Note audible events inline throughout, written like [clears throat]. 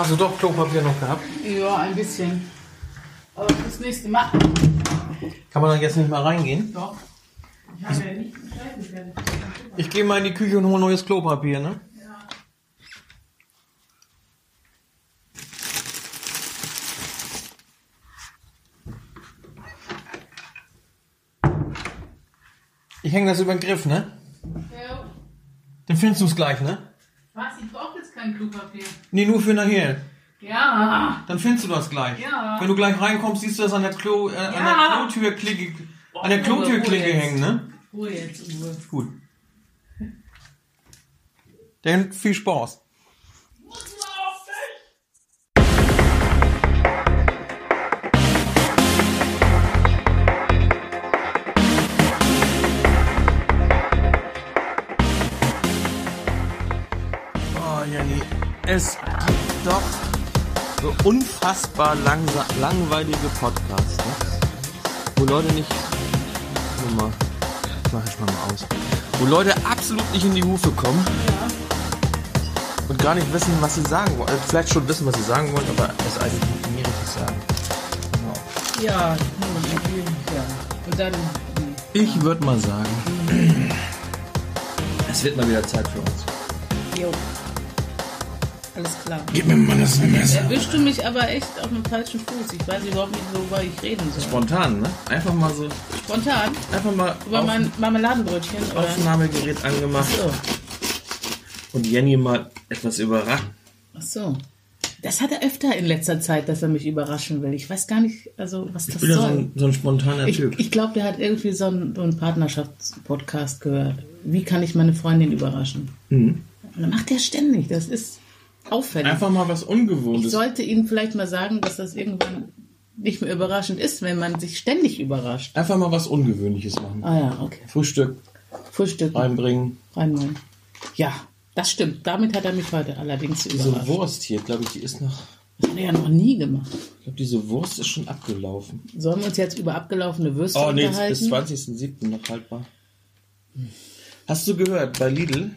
Hast du doch Klopapier noch gehabt? Ja, ein bisschen. Aber das nächste Mal. Kann man dann jetzt nicht mal reingehen? Doch. Ich habe ja nicht geschaltet. Ich gehe mal in die Küche und hole neues Klopapier, ne? Ich hänge das über den Griff, ne? Ja. Dann findest du es gleich, ne? Was? Ich jetzt kein Klopapier. Nee, nur für nachher. Ja. Dann findest du das gleich. Ja. Wenn du gleich reinkommst, siehst du das an der Klo, äh, an der Ja. Klotürklicke, an der Klotürklinke Ruhe jetzt. hängen, ne? Ruhe jetzt, Ruhe. Gut. Dann viel Spaß. Es gibt doch so unfassbar langweilige Podcasts, ne? wo Leute nicht. Warte mal, ich mach ich mal mal aus. Wo Leute absolut nicht in die Hufe kommen und gar nicht wissen, was sie sagen wollen. Also vielleicht schon wissen, was sie sagen wollen, aber es eigentlich nicht nie richtig sagen. Ja, nun, ja. Und dann. Ich würde mal sagen, es wird mal wieder Zeit für uns. Jo. Alles klar. Gib mir mal das Messer. Erwischst du mich aber echt auf dem falschen Fuß. Ich weiß überhaupt nicht, worüber ich reden soll. Spontan, ne? Einfach mal so, Spontan? einfach mal Über auf, mein Marmeladenbrötchen? Oder? Aufnahmegerät angemacht So. und Jenny mal etwas überrascht. Ach so. Das hat er öfter in letzter Zeit, dass er mich überraschen will. Ich weiß gar nicht, also was Ich das bin ja so soll. ein, so ein spontaner Ich, Typ. ich glaube, der hat irgendwie so einen, so einen Partnerschaftspodcast gehört. Wie kann ich meine Freundin überraschen? Mhm. Und dann macht er ständig. Das ist auffällig. Einfach mal was ich Ungewohntes. sollte Ihnen vielleicht mal sagen, dass das irgendwann nicht mehr überraschend ist, wenn man sich ständig überrascht. Einfach mal was Ungewöhnliches machen. Ah ja, okay. Frühstück Frühstück reinbringen. reinmachen. Ja, das stimmt. Damit hat er mich heute allerdings Diese überrascht. Wurst hier, glaube ich, die ist noch. Das hat er ja noch nie gemacht. Ich glaube, diese Wurst ist schon abgelaufen. Sollen wir uns jetzt über abgelaufene Würste Oh nee, unterhalten? bis 20.07. noch haltbar. Hast du gehört, bei Lidl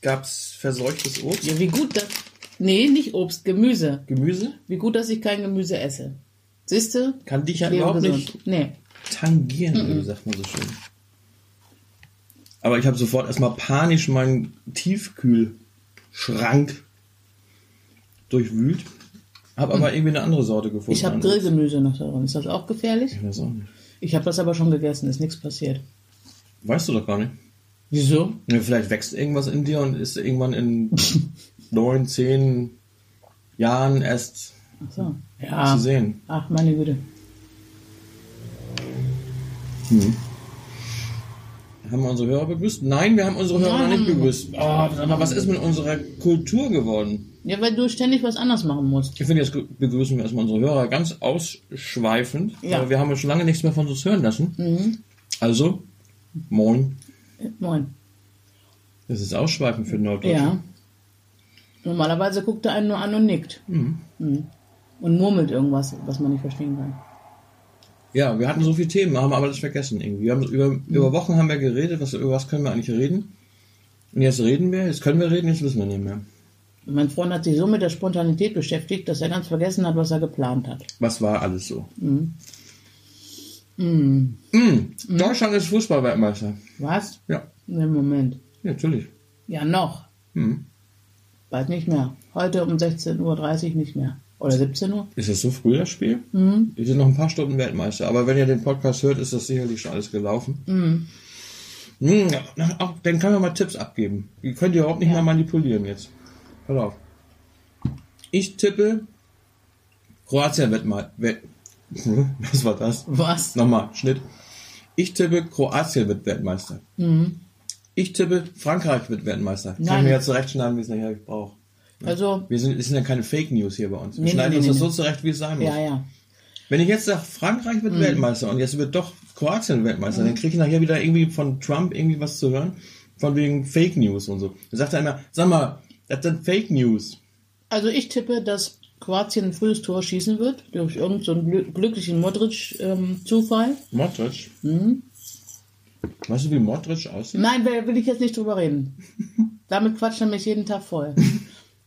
gab's verseuchtes Obst, Ja, wie gut das. Nee, nicht Obst, Gemüse. Gemüse? Wie gut, dass ich kein Gemüse esse. Siehst du? Kann dich ja überhaupt gesund. nicht Nee. tangieren, wie sagt man so schön. Aber ich habe sofort erstmal panisch meinen Tiefkühlschrank durchwühlt. Habe aber irgendwie eine andere Sorte gefunden. Ich habe Grillgemüse noch darin. Ist das auch gefährlich? Ich weiß auch nicht. Ich habe das aber schon gegessen, ist nichts passiert. Weißt du doch gar nicht. Wieso? Ja, vielleicht wächst irgendwas in dir und ist irgendwann in [laughs] neun, zehn Jahren erst Ach so. Ja. zu sehen. Ach, meine Güte. Haben wir unsere Hörer begrüßt? Nein, wir haben unsere Hörer noch nicht begrüßt. Oh, mal, was ist mit unserer Kultur geworden? Ja, weil du ständig was anders machen musst. Ich finde, jetzt begrüßen wir erstmal unsere Hörer ganz ausschweifend. Ja. Aber wir haben ja schon lange nichts mehr von uns hören lassen. Also, moin. Moin. Das ist ausschweifend für Norddeutsche. Ja. Normalerweise guckt er einen nur an und nickt. Mhm. Und murmelt irgendwas, was man nicht verstehen kann. Ja, wir hatten so viele Themen, haben aber das vergessen irgendwie. Wir haben über, über Wochen haben wir geredet, was, über was können wir eigentlich reden? Und jetzt reden wir, jetzt können wir reden, jetzt wissen wir nicht mehr. Mein Freund hat sich so mit der Spontanität beschäftigt, dass er ganz vergessen hat, was er geplant hat. Was war alles so? Mhm. Mm. Deutschland ist Fußballweltmeister. Was? Ja, Im Moment. ja natürlich. Ja, noch. Mhm. Bald nicht mehr. Heute um 16.30 Uhr nicht mehr. Oder 17 Uhr? Ist das so früh das Spiel? Mhm. Wir sind noch ein paar Stunden Weltmeister. Aber wenn ihr den Podcast hört, ist das sicherlich schon alles gelaufen. Ja, auch, dann können wir mal Tipps abgeben. Die könnt ihr überhaupt nicht mehr manipulieren jetzt. Pass auf. Ich tippe Kroatien wird mal. [laughs] Was war das? Was? Nochmal, Schnitt. Ich tippe, Kroatien wird Weltmeister. Ich tippe, Frankreich wird Weltmeister. Kann ich Nein. mir ja zurechtschneiden, wie es nachher brauche. Also, Wir sind, es sind ja keine Fake News hier bei uns. Wir Nee, schneiden nee, uns nee, das so zurecht, wie es sein muss. ja, ja. Wenn ich jetzt sage, Frankreich wird Weltmeister und jetzt wird doch Kroatien Weltmeister, dann kriege ich nachher wieder irgendwie von Trump irgendwie was zu hören, von wegen Fake News und so. Dann sagt er immer, sag mal, das sind Fake News. Also ich tippe, dass Kroatien ein frühes Tor schießen wird, durch irgendeinen so einen glücklichen Modric-Zufall. Modric. Mhm. Weißt du, wie Modric aussieht? Nein, will, will ich jetzt nicht drüber reden. [laughs] Damit quatscht er mich jeden Tag voll.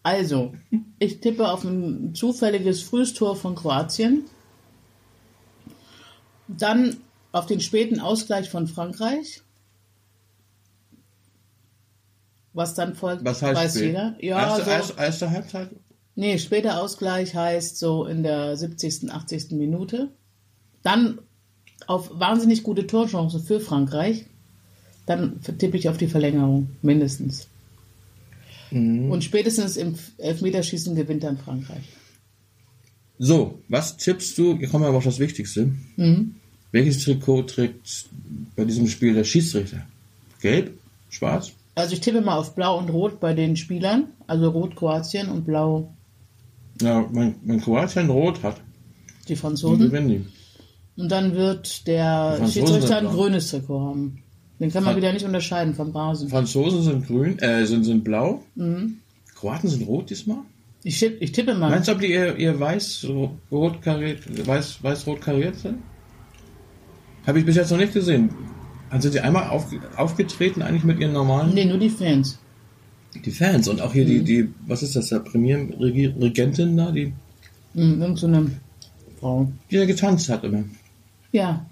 Also, ich tippe auf ein zufälliges frühes Tor von Kroatien. Dann auf den späten Ausgleich von Frankreich. Was dann folgt, Was heißt weiß spät? jeder. Ja, erste, so, erste, erste Halbzeit? Nee, später Ausgleich heißt so in der 70., 80. Minute. Dann auf wahnsinnig gute Torchance für Frankreich. Dann tippe ich auf die Verlängerung, mindestens. Mhm. Und spätestens im Elfmeterschießen gewinnt dann Frankreich. So, was tippst du? Hier kommen wir aber auf das Wichtigste. Mhm. Welches Trikot trägt bei diesem Spiel der Schiedsrichter? Gelb? Schwarz? Also ich tippe mal auf Blau und Rot bei den Spielern. Also Rot Kroatien und Blau Ja, wenn, wenn Kroatien rot hat, die Franzosen. gewinnen die. Und dann wird der Schiedsrichter ein grünes Trikot haben. Den kann man Fra- wieder nicht unterscheiden vom Rasen. Franzosen sind grün, äh, sind, sind blau. Mhm. Kroaten sind rot diesmal. Ich, tipp- ich tippe mal. Meinst du, ob die ihr, ihr weiß, so rot kariert, weiß, weiß rot kariert sind? Habe ich bis jetzt noch nicht gesehen. Also sind die einmal auf, aufgetreten eigentlich mit ihren normalen Nee, nur die Fans. Die Fans und auch hier die die was ist das der Premierregentin da die Mhm, irgend so eine Frau. die da getanzt hat immer Ja.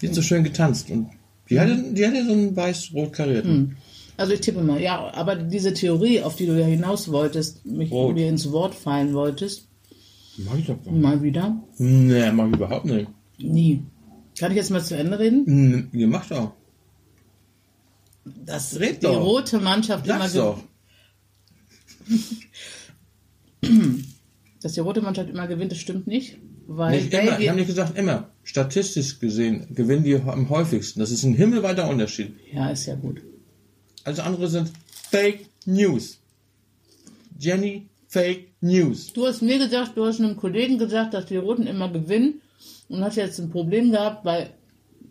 die hat so schön getanzt und die hatte die hatte so einen weiß rot karierten Also ich tippe mal. Ja, aber diese Theorie, auf die du ja hinaus wolltest, mich Rot. mir ins Wort fallen wolltest, mach ich doch gar nicht. mal wieder. nee mach ich überhaupt nicht Nie. Kann ich jetzt mal zu Ende reden? Ihr macht doch Dass Red die doch. rote Mannschaft immer sag's ge- doch [clears throat] dass die rote Mannschaft immer gewinnt, das stimmt nicht. Weil nicht immer, ich habe nicht gesagt immer statistisch gesehen gewinnen die am häufigsten das ist ein himmelweiter Unterschied Ja, ist ja gut. also andere sind Fake News Jenny Fake News Du hast mir gesagt, du hast einem Kollegen gesagt, dass die Roten immer gewinnen und hast jetzt ein Problem gehabt, weil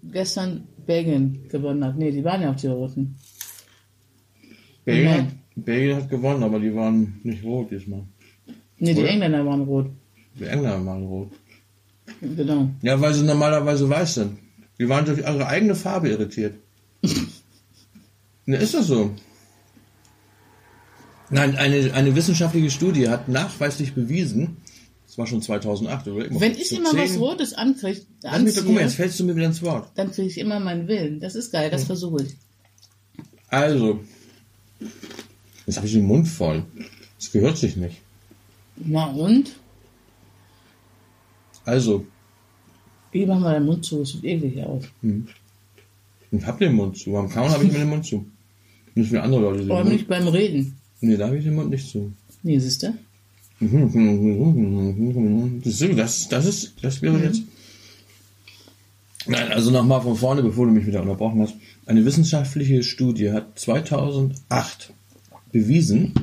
gestern Belgien gewonnen hat. Nee, die waren ja auch die Roten. Belgien, Belgien hat gewonnen, aber die waren nicht rot diesmal. Nee, die? Engländer waren rot. Die Engländer waren rot. Genau. Ja, weil sie normalerweise weiß sind. Die waren durch ihre eigene Farbe irritiert. [laughs] ne, ist das so? Nein, eine, eine wissenschaftliche Studie hat nachweislich bewiesen, das war schon 2008 oder immer Wenn ich immer was zehn- Rotes ankriege, mich doch, guck mal, jetzt fällst du mir wieder ins Wort. dann kriege ich immer meinen Willen. Das ist geil, das versuche ich. Also, jetzt habe ich den Mund voll. Das gehört sich nicht. Na und? Also, Wie machen wir deinen Mund zu? Es sieht eklig aus. ich hab den Mund zu. Beim Kauen habe ich mir den Mund zu. Nicht wie andere Leute. den Aber Mund- nicht beim Reden. Nee, da habe ich den Mund nicht zu. Nee, siehst du? Das, das, das ist, das wäre jetzt. Nein, also nochmal von vorne, bevor du mich wieder unterbrochen hast. Eine wissenschaftliche Studie hat 2008 bewiesen,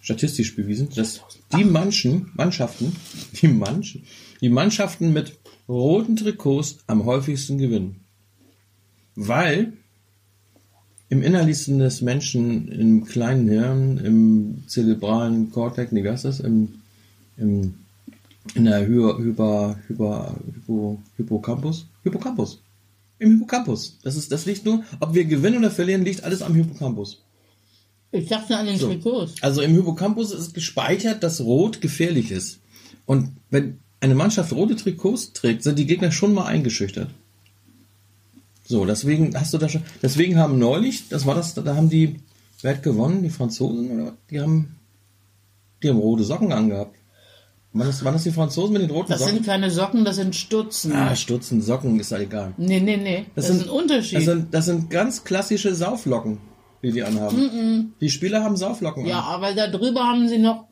statistisch bewiesen, dass die manchen Mannschaften, die manchen, die Mannschaften mit roten Trikots am häufigsten gewinnen. Weil im Innerlichsten des Menschen, im kleinen Hirn, im zerebralen Kortex, nee, wie heißt das? Im, im, in der Hy Hyper, Hyper, Hypo, Hippocampus? Hippocampus. Im Hippocampus. Das ist, das liegt nur, ob wir gewinnen oder verlieren, liegt alles am Hippocampus. Ich dachte an den So. Trikots. Also im Hippocampus ist gespeichert, dass Rot gefährlich ist. Und wenn eine Mannschaft rote Trikots trägt, sind die Gegner schon mal eingeschüchtert. So, deswegen hast du da schon, deswegen haben neulich, das war das, da haben die, wer hat gewonnen? Die Franzosen oder was? Die haben, die haben rote Socken angehabt. Waren das, waren das die Franzosen mit den roten Das Socken? sind keine Socken, das sind Stutzen. ah, Stutzen, Socken, ist ja egal. Nee, nee, nee. Das, Das ist sind- ein Unterschied. Das sind, das sind ganz klassische Sauflocken, die die anhaben. Die Spieler haben Sauflocken ja, an. aber da drüber haben sie noch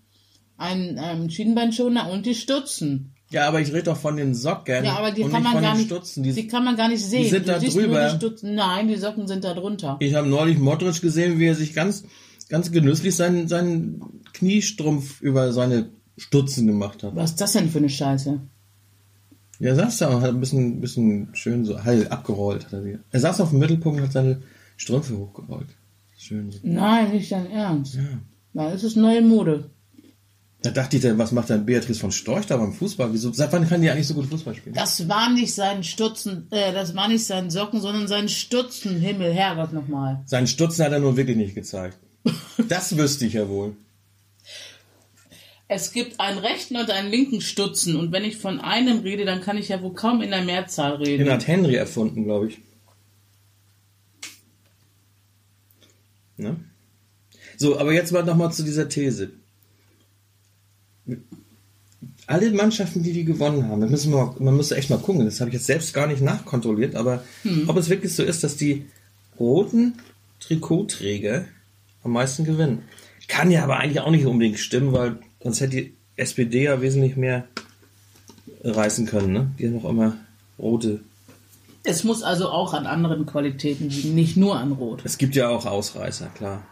einen ähm, Schienbeinschoner und die Stutzen. Ja, aber ich rede doch von den Socken Ja, aber die und kann nicht man von gar den nicht, Stutzen. die, Die, kann man gar nicht sehen. sind du da drüber. Die. Nein, die Socken sind da drunter. ich habe neulich Modric gesehen, wie er sich ganz, ganz genüsslich seinen, seinen Kniestrumpf über seine Stutzen gemacht hat. Was ist das denn für eine Scheiße? Ja, er saß da und hat ein bisschen, bisschen schön so heil abgerollt. Hat er, sie. er saß auf dem Mittelpunkt und hat seine Strümpfe hochgerollt. Schön. Nein, nicht dein Ernst. Ja. Na, das ist neue Mode. Da dachte ich, dann, was macht denn Beatrice von Storch da beim Fußball? Wieso, seit wann kann die eigentlich so gut Fußball spielen? Das war nicht sein Stutzen, äh, das war nicht sein Socken, sondern sein Stutzen. Himmel, Herrgott nochmal. Seinen Stutzen hat er nun wirklich nicht gezeigt. [laughs] Das wüsste ich ja wohl. Es gibt einen rechten und einen linken Stutzen und wenn ich von einem rede, dann kann ich ja wohl kaum in der Mehrzahl reden. Den hat Henry erfunden, glaube ich. Ne? So, aber jetzt mal nochmal zu dieser These. Alle Mannschaften, die die gewonnen haben, da müssen wir, man müsste echt mal gucken, das habe ich jetzt selbst gar nicht nachkontrolliert, aber ob es wirklich so ist, dass die roten Trikotträger am meisten gewinnen. Kann ja aber eigentlich auch nicht unbedingt stimmen, weil sonst hätte die SPD ja wesentlich mehr reißen können, ne? Die haben noch immer rote. Es muss also auch an anderen Qualitäten liegen, nicht nur an Rot. Es gibt ja auch Ausreißer, klar.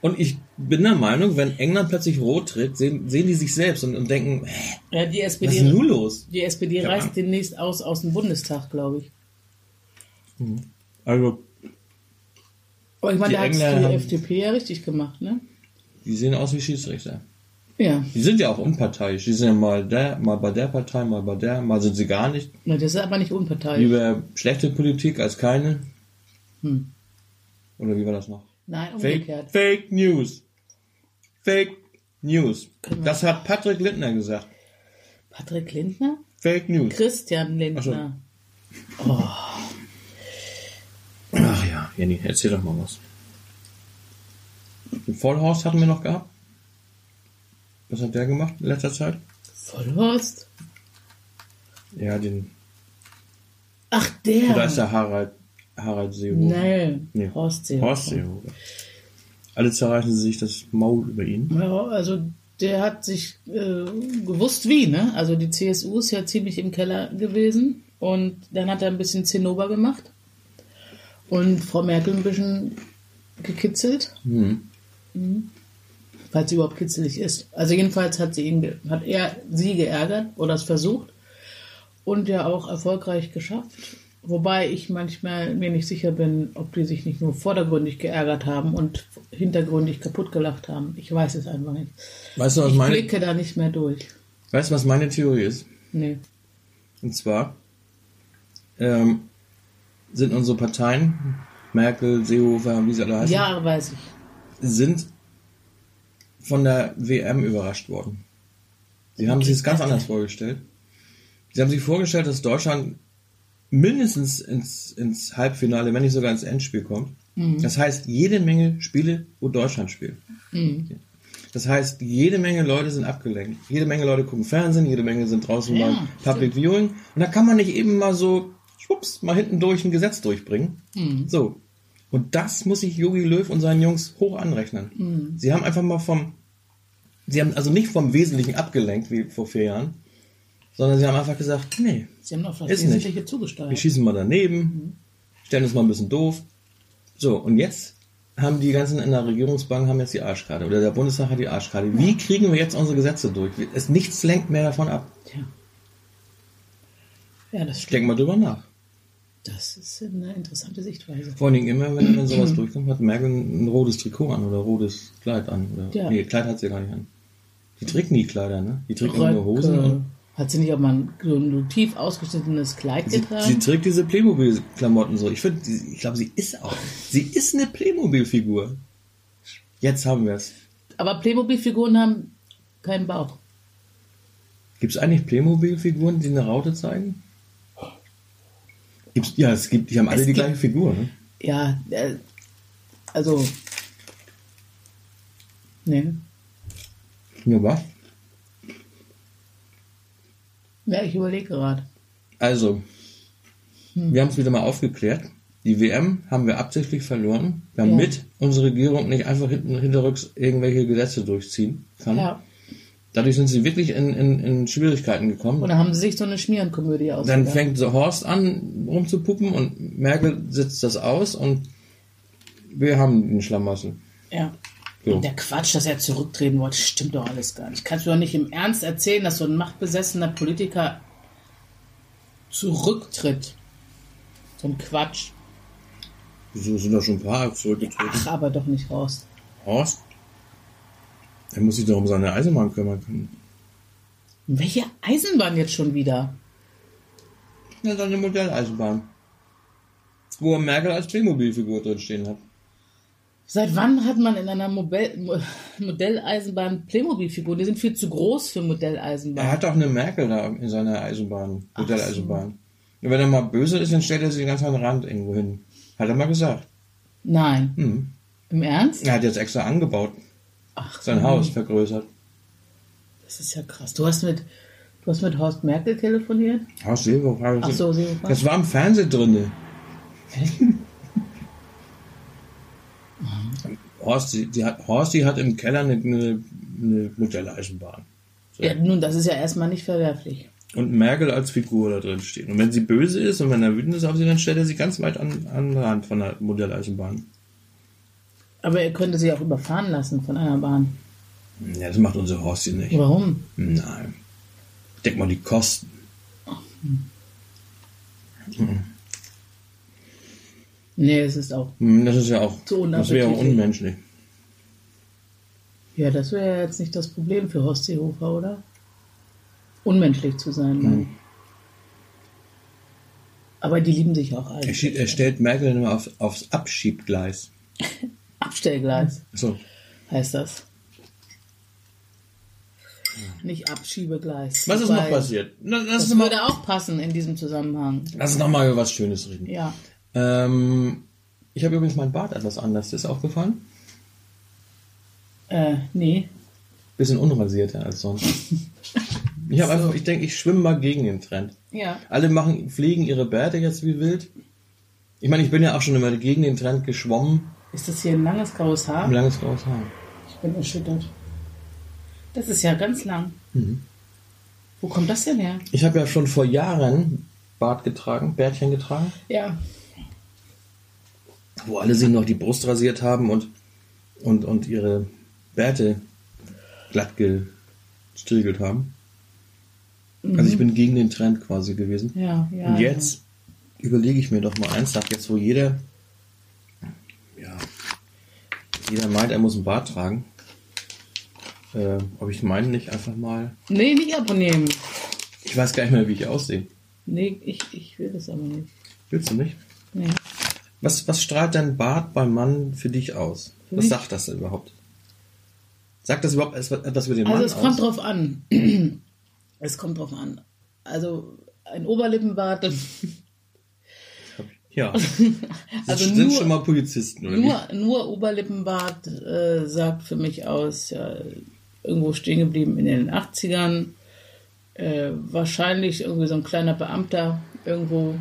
Und ich bin der Meinung, wenn England plötzlich rot tritt, sehen, sehen die sich selbst und, und denken, hä, Ja, die was ist SPD, denn nun los? die SPD Ja. reißt demnächst aus aus dem Bundestag, glaube ich. Also, Aber ich meine, Die da hat die Engländer haben- FDP ja richtig gemacht, ne? die sehen aus wie Schiedsrichter. Ja, Die sind ja auch unparteiisch. Die sind ja mal der, mal bei der Partei, mal bei der, mal sind sie gar nicht. Na, das ist aber nicht unparteiisch. Lieber schlechte Politik als keine. Hm. Oder wie war das noch? Nein, Fake, umgekehrt. Fake News. Fake News. Können wir- Das hat Patrick Lindner gesagt. Patrick Lindner? Fake News. Christian Lindner. Ach ja, Jenny, erzähl doch mal was. Den Vollhorst hatten wir noch gehabt. Was hat der gemacht in letzter Zeit? Vollhorst? Ja, den. Ach, der. Oder ist der Harald, Harald Seehofer? Nee, Nee. Horst Seehofer. Horst Seehofer. Alle zerreißen sich das Maul über ihn. Ja, also der hat sich äh, gewusst wie, ne? Also die CSU ist ja ziemlich im Keller gewesen und dann hat er ein bisschen Zinnober gemacht und Frau Merkel ein bisschen gekitzelt, Hm. Falls sie überhaupt kitzelig ist. Also jedenfalls hat sie ihn, hat er sie geärgert oder es versucht und ja auch erfolgreich geschafft. Wobei ich manchmal mir nicht sicher bin, ob die sich nicht nur vordergründig geärgert haben und hintergründig kaputt gelacht haben. Ich weiß es einfach nicht. Weißt du, was Ich meine, blicke da nicht mehr durch. weißt du, was meine Theorie ist? Nee. Und zwar ähm, sind unsere Parteien, Merkel, Seehofer, wie sie alle heißen, Ja, weiß ich. sind von der WM überrascht worden. Sie haben sich das ganz anders vorgestellt. Sie haben sich vorgestellt, dass Deutschland mindestens ins, ins Halbfinale, wenn nicht sogar ins Endspiel kommt. Das heißt, jede Menge Spiele, wo Deutschland spielt. Das heißt, jede Menge Leute sind abgelenkt. Jede Menge Leute gucken Fernsehen, jede Menge sind draußen Ja, beim Public Viewing. Und da kann man nicht eben mal so, schwupps, mal hinten durch ein Gesetz durchbringen. So. Und das muss sich Jogi Löw und seinen Jungs hoch anrechnen. Sie haben einfach mal vom, sie haben also nicht vom Wesentlichen abgelenkt, wie vor vier Jahren, sondern sie haben einfach gesagt, nee, Sie haben auf das Ist Wesentliche wir zugesteuert. schießen mal daneben, stellen uns mal ein bisschen doof. So, und jetzt haben die ganzen in der Regierungsbank haben jetzt die Arschkarte. Oder der Bundestag hat die Arschkarte. Wie kriegen wir jetzt unsere Gesetze durch? Es, nichts lenkt mehr davon ab. Tja. Ja, das stimmt. Denk mal drüber nach. Das ist eine interessante Sichtweise. Vor allen Dingen immer, wenn, wenn sowas [clears throat] durchkommt, hat Merkel ein, rotes Trikot an oder rotes Kleid an. Oder, Ja. Nee, Kleid hat sie gar nicht an. Die trägt nie Kleider, ne? Die trägt nur Hosen. Und Hat sie nicht auch mal ein, so ein tief ausgeschnittenes Kleid sie, getragen? sie trägt diese Playmobil-Klamotten so. Ich finde, ich glaube, sie ist auch. Sie ist eine Playmobil-Figur. Jetzt haben wir es. Aber Playmobil-Figuren haben keinen Bauch. Gibt es eigentlich Playmobil-Figuren, die eine Raute zeigen? Gibt's, ja, es gibt, die haben alle Es die gibt- gleiche Figur, ne? Ja, äh, also. Nee. Ja, was? Ja, ich überlege gerade. Also, wir haben es wieder mal aufgeklärt. Die WM haben wir absichtlich verloren, damit Ja. unsere Regierung nicht einfach hinten hinterrücks irgendwelche Gesetze durchziehen kann. Ja. Dadurch sind sie wirklich in, in, in Schwierigkeiten gekommen. Und dann haben sie sich so eine Schmierenkomödie Dann ausgedacht. fängt so Horst an rumzupuppen und Merkel sitzt das aus und wir haben den Schlamassel. Ja. So. Und der Quatsch, dass er zurücktreten wollte, stimmt doch alles gar nicht. Kannst du doch nicht im Ernst erzählen, dass so ein machtbesessener Politiker zurücktritt. So ein Quatsch. Wieso sind da schon ein paar zurückgetreten? Ach, aber doch nicht raus. Horst? Er muss sich doch um seine Eisenbahn kümmern können. Welche Eisenbahn jetzt schon wieder? Ja, seine Modelleisenbahn. Wo er Merkel als Playmobil-Figur drin stehen hat. Seit wann hat man in einer Mobel Mo- Modelleisenbahn Playmobil-Figuren? Die sind viel zu groß für Er Modelleisenbahn. hat doch eine Merkel da in seiner Eisenbahn, Modelleisenbahn. Und wenn er mal böse ist, dann stellt er sie ganz an den Rand irgendwo hin. Hat er mal gesagt. Nein. Hm. Im Ernst? Er hat jetzt extra angebaut, Ach, sein Haus vergrößert. das ist ja krass. Du hast mit, du hast mit Horst Merkel telefoniert? Haus Seehofer. Ach so, Seehofer. Das war im Fernsehen drinne. [laughs] Horsti, die hat, Horsti hat im Keller eine, eine, eine Modelleisenbahn. So. Ja, nun, das ist ja erstmal nicht verwerflich. Und Merkel als Figur da drin steht. Und wenn sie böse ist und wenn er wütend ist auf sie, dann stellt er sie ganz weit an, an den Rand von der Modelleisenbahn. Aber er könnte sie auch überfahren lassen von einer Bahn. Ja, das macht unser Horsti nicht. Warum? Nein. Denk mal die Kosten. Nee, es ist auch. Hm, Das ist ja auch, Zu das wäre unmenschlich. Ja, das wäre ja jetzt nicht das Problem für Horst Seehofer, oder? Unmenschlich zu sein, ich. Aber die lieben sich auch Er, alle. schiebt, er stellt Merkel nur auf, aufs Abschiebgleis. [laughs] Abstellgleis So. heißt das. Nicht Abschiebegleis. Was ist noch passiert? Lass Das mal, würde auch passen in diesem Zusammenhang. lass uns noch mal über was Schönes reden. Ja. Ähm, ich habe übrigens mein Bart etwas anders. Ist aufgefallen? Äh, nee. Bisschen unrasierter als sonst. [laughs] Ich habe einfach, ich denke, ich schwimme mal gegen den Trend. Ja. Alle machen, pflegen ihre Bärte jetzt wie wild. Ich meine, ich bin ja auch schon immer gegen den Trend geschwommen. Ist das hier ein langes graues Haar? Ein langes graues Haar. Ich bin erschüttert. Das ist ja ganz lang. Mhm. Wo kommt das denn her? Ich habe ja schon vor Jahren Bart getragen, Bärtchen getragen, Ja. wo alle sich noch die Brust rasiert haben und, und, und ihre Bärte glatt gestriegelt haben. Also ich bin gegen den Trend quasi gewesen. Ja, ja. Und jetzt überlege ich mir doch mal ernsthaft, jetzt wo jeder, ja, jeder meint, er muss einen Bart tragen, äh, ob ich meinen nicht einfach mal, Nee, nicht abnehmen. ich weiß gar nicht mehr, wie ich aussehe. Nee, ich, ich will das aber nicht. Willst du nicht? Nee. Was, was strahlt dein Bart beim Mann für dich aus? Für was mich? sagt das denn überhaupt? Sagt das überhaupt etwas über den Also Mann es aus? kommt drauf an. [clears throat] es kommt drauf an. Also ein Oberlippenbart, ja. [laughs] also sind nur, schon mal Polizisten, oder nur, nur Oberlippenbart äh, sagt für mich aus, ja, irgendwo stehen geblieben in den 80ern. Äh, wahrscheinlich irgendwie so ein kleiner Beamter irgendwo.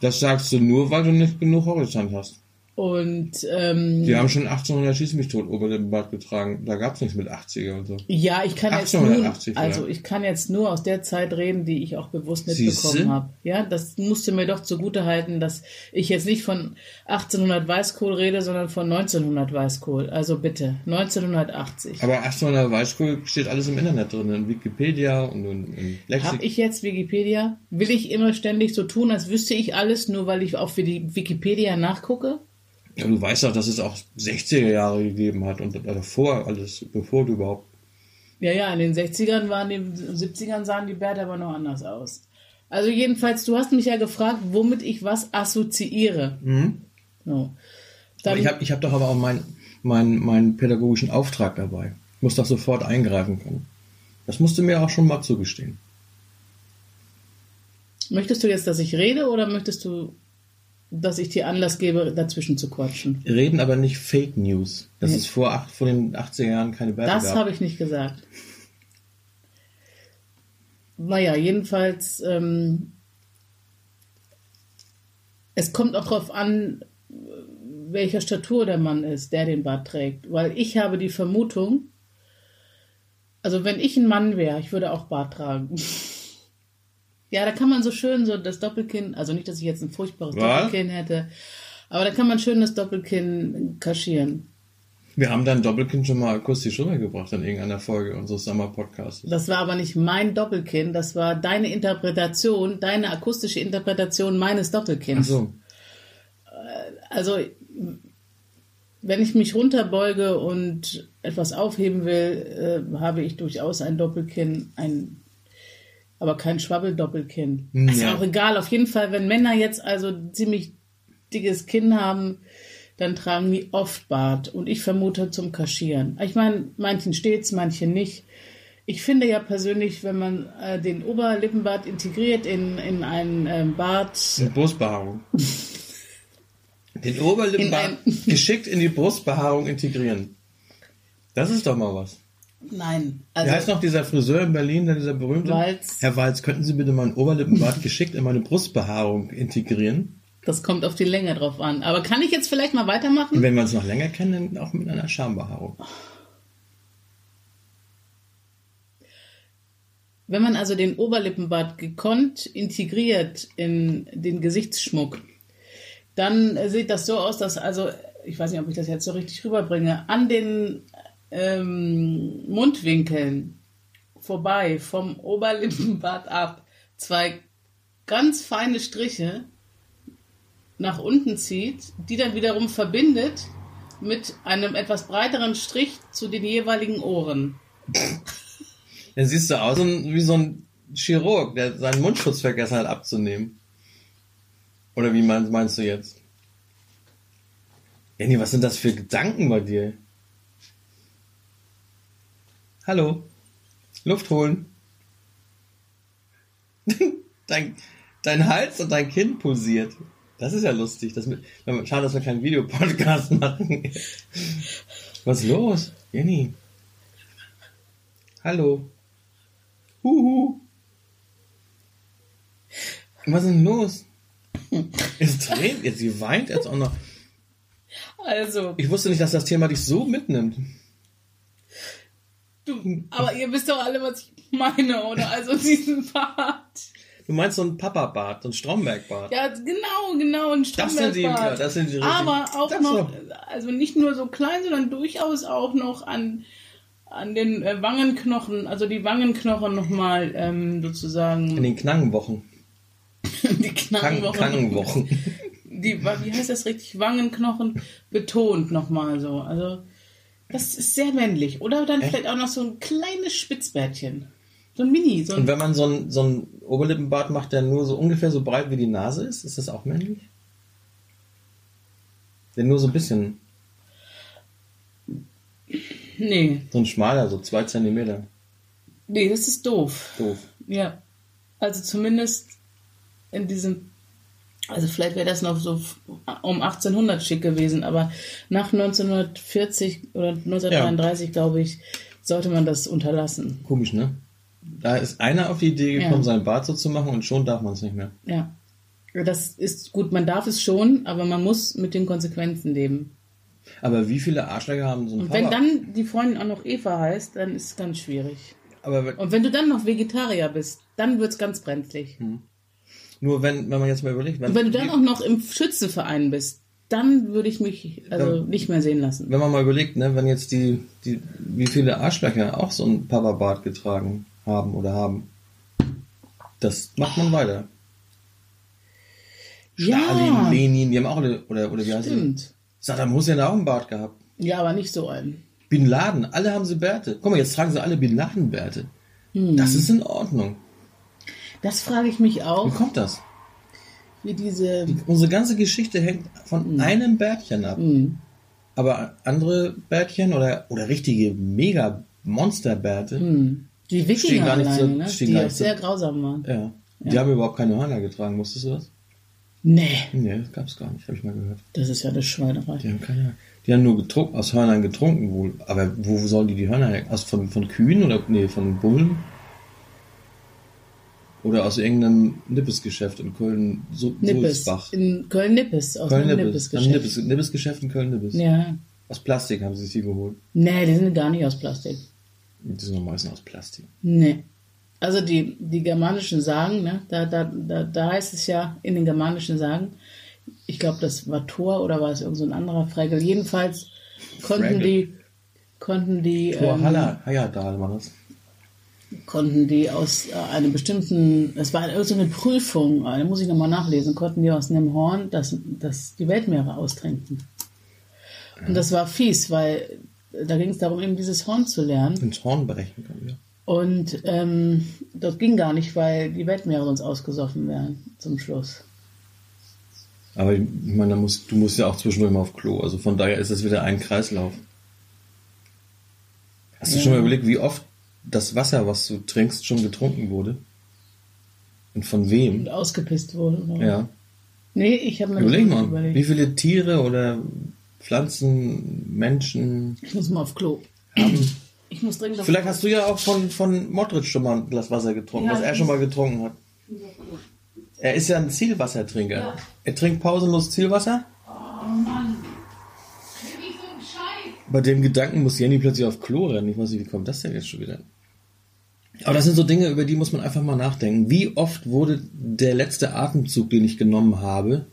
Das sagst du nur, weil du nicht genug Horizont hast. Und ähm, Die haben schon 1800 Schieß mich tot Oberlippenbart getragen. Da gab's nichts mit 80er und so. Ja, ich kann jetzt nur, 1880, also ich kann jetzt nur aus der Zeit reden, die ich auch bewusst mitbekommen habe. Ja, das musste mir doch zugute halten, dass ich jetzt nicht von 1800 Weißkohl rede, sondern von 1900 Weißkohl. Also bitte, 1980. Aber 1800 Weißkohl steht alles im Internet drin, in Wikipedia und in, in Lexik. Habe ich jetzt Wikipedia? Will ich immer ständig so tun, als wüsste ich alles, nur weil ich auf die Wikipedia nachgucke? Ja, du weißt doch, dass es auch 60er Jahre gegeben hat und davor alles, bevor du überhaupt. Ja, ja, in den 60ern waren die, 70ern sahen die Bärte aber noch anders aus. Also jedenfalls, du hast mich ja gefragt, womit ich was assoziiere. So. Dann, ich habe ich hab doch aber auch meinen mein, meinen pädagogischen Auftrag dabei. Ich muss doch sofort eingreifen können. Das musst du mir auch schon mal zugestehen. möchtest du jetzt, dass ich rede oder möchtest du, dass ich dir Anlass gebe, dazwischen zu quatschen? Reden aber nicht Fake News. Dass Nee. es vor, acht, vor den 80er Jahren keine Bärte Das habe ich nicht gesagt. Naja, jedenfalls, ähm, es kommt auch darauf an, welcher Statur der Mann ist, der den Bart trägt. Weil ich habe die Vermutung, also wenn ich ein Mann wäre, ich würde auch Bart tragen. [laughs] ja, da kann man so schön so das Doppelkinn, also nicht, dass ich jetzt ein furchtbares Was? Doppelkinn hätte, aber da kann man schön das Doppelkinn kaschieren. Wir haben dann Doppelkind schon mal akustisch rübergebracht in irgendeiner Folge unseres Sommer-Podcasts. Das war aber nicht mein Doppelkinn, das war deine Interpretation, deine akustische Interpretation meines Ach Doppelkinns. so. Also, wenn ich mich runterbeuge und etwas aufheben will, äh, habe ich durchaus ein Doppelkinn, ein, aber kein Schwabbeldoppelkinn. Hm, Ist ja. auch egal. Auf jeden Fall, wenn Männer jetzt also ziemlich dickes Kinn haben, dann tragen die oft Bart. Und ich vermute zum Kaschieren. Ich meine, manchen steht's, manchen nicht. Ich finde ja persönlich, wenn man äh, den Oberlippenbart integriert in, in einen ähm, Bart, Eine Brustbehaarung. [laughs] Den In Oberlippenbart geschickt in die Brustbehaarung integrieren. Das ist doch mal was. Nein, Wie heißt also noch dieser Friseur in Berlin, der dieser berühmte? Walz. Herr Walz, könnten Sie bitte meinen Oberlippenbart geschickt in meine Brustbehaarung integrieren? das kommt auf die Länge drauf an. Aber kann ich jetzt vielleicht mal weitermachen? Und wenn wir uns noch länger kennen, dann auch mit einer Schambehaarung. Wenn man also den Oberlippenbart gekonnt integriert in den Gesichtsschmuck, dann sieht das so aus, dass also, ich weiß nicht, ob ich das jetzt so richtig rüberbringe, an den ähm, Mundwinkeln vorbei vom Oberlippenbart ab zwei ganz feine Striche nach unten zieht, die dann wiederum verbindet mit einem etwas breiteren Strich zu den jeweiligen Ohren. Dann siehst du aus wie so ein Chirurg, der seinen Mundschutz vergessen hat abzunehmen. Oder wie meinst, meinst du jetzt? Jenny, was sind das für Gedanken bei dir? Hallo? Luft holen. [laughs] dein, dein Hals und dein Kinn pulsiert. Das ist ja lustig. Das mit, schade, dass wir keinen Videopodcast [laughs] machen. Was ist los? Jenny? Hallo? Huhu. Was ist denn los? Es tränt jetzt, sie weint jetzt auch noch. Also, Ich wusste nicht, dass das Thema dich so mitnimmt. Du, aber ihr wisst doch alle, was ich meine, oder? Also [laughs] diesen Bart. Du meinst so ein Papa-Bart, so ein Stromberg-Bart. Ja, genau, genau, ein Das sind die, Strombergbart. das sind die richtig- Aber auch das noch, so. also nicht nur so klein, sondern durchaus auch noch an, an den äh, Wangenknochen, also die Wangenknochen nochmal ähm, sozusagen, In den Knangenwochen. [laughs] die Knangenwochen, Krankenwochen. die, wie heißt das richtig, Wangenknochen betont nochmal so. Also das ist sehr männlich. Oder dann vielleicht auch noch so ein kleines Spitzbärtchen. So ein Mini, so Und ein wenn man so ein, so ein Oberlippenbart macht, der nur so ungefähr so breit wie die Nase ist, ist das auch männlich? Der nur so ein bisschen, Nee, so ein schmaler, so zwei Zentimeter. nee, das ist doof. Doof. Ja. Also zumindest in diesem, also vielleicht wäre das noch so um 1800 schick gewesen, aber nach 1940 oder 1933, glaube ich, sollte man das unterlassen. Komisch, ne? Da ist einer auf die Idee gekommen, Ja. seinen Bart so zu machen und schon darf man es nicht mehr. Ja. Das ist gut, man darf es schon, aber man muss mit den Konsequenzen leben. Aber wie viele Arschlöcher haben so einen Und wenn dann die Freundin auch noch Eva heißt, dann ist es ganz schwierig. Aber wenn- Und wenn du dann noch Vegetarier bist, dann wird es ganz brenzlig. Nur wenn, wenn man jetzt mal überlegt, wenn, wenn du dann auch noch im Schützenverein bist, dann würde ich mich also Dann- nicht mehr sehen lassen. wenn man mal überlegt, ne, wenn jetzt die, die, wie viele Arschlöcher auch so einen Papa-Bart getragen haben oder haben, das macht man weiter. Ja. Stalin, Lenin, die haben auch alle, oder, oder wie heißt? Stimmt. Saddam Hussein hat auch einen Bart gehabt. Ja, aber nicht so einen. Bin Laden, alle haben sie Bärte. Guck mal, jetzt tragen sie alle Bin Laden Bärte. Hm. Das ist in Ordnung. Das frage ich mich Wie auch, kommt das? wie diese. Unsere ganze Geschichte hängt von einem Bärtchen ab. Hm. Aber andere Bärtchen oder, oder richtige mega Monsterbärte, Hm. Die Wikinger gar nicht alleine, so- ne? die gar auch nicht sehr grausam waren. ja, die haben überhaupt keine Hörner getragen. Wusstest du das? Nee, Nee, das gab's gar nicht, habe ich mal gehört. das ist ja eine Schweinerei. Die haben keine Die haben nur getrunken, aus Hörnern getrunken wohl. Aber wo sollen die die Hörner her? Aus von, von Kühen oder nee, von Bullen? Oder aus irgendeinem Nippesgeschäft in Köln, so, Nippes. Sulzbach. In Köln-Nippes, aus Köln Nippes. Am Nippes-Geschäft. Nippes, Nippesgeschäft in Köln Nippes. Ja. Aus Plastik haben sie sich die geholt. Nee, die sind gar nicht aus Plastik. Die sind doch meistens aus Plastik. Nee. Also die, die germanischen Sagen, ne, da, da, da, da heißt es ja in den germanischen Sagen, ich glaube, das war Thor oder war es irgend so ein anderer Fregel. Jedenfalls konnten Fraggle. die, konnten die, Tor ähm, Haller, Hayadal war das. Konnten die aus äh, einem bestimmten, es war eine Prüfung, äh, da muss ich nochmal nachlesen, konnten die aus einem Horn das, das die Weltmeere austrinken. Und das war fies, weil da ging es darum, eben dieses Horn zu lernen. Ins Horn brechen können wir. Und ähm, das ging gar nicht, weil die Weltmeere sonst ausgesoffen wären zum Schluss. Aber ich meine, da musst, du musst ja auch zwischendurch mal auf Klo. Also von daher ist es wieder ein Kreislauf. Hast du Ja. schon mal überlegt, wie oft das Wasser, was du trinkst, schon getrunken wurde? Und von wem? Und ausgepisst wurde. Oder? Ja. Nee, ich habe mir Überleg mal, überlegt. wie viele Tiere oder Pflanzen, Menschen Ich muss mal auf Klo. haben. Ich muss dringend auf Vielleicht hast du ja auch von, von Modric schon mal ein Glas Wasser getrunken, Ja, was er schon mal getrunken hat. Er ist ja ein Zielwassertrinker. Ja. Er trinkt pausenlos Zielwasser. Oh Mann. Bei dem Gedanken muss Jenny plötzlich auf Klo rennen. Ich weiß nicht, wie kommt das denn jetzt schon wieder? Aber das sind so Dinge, über die muss man einfach mal nachdenken. Wie oft wurde der letzte Atemzug, den ich genommen habe,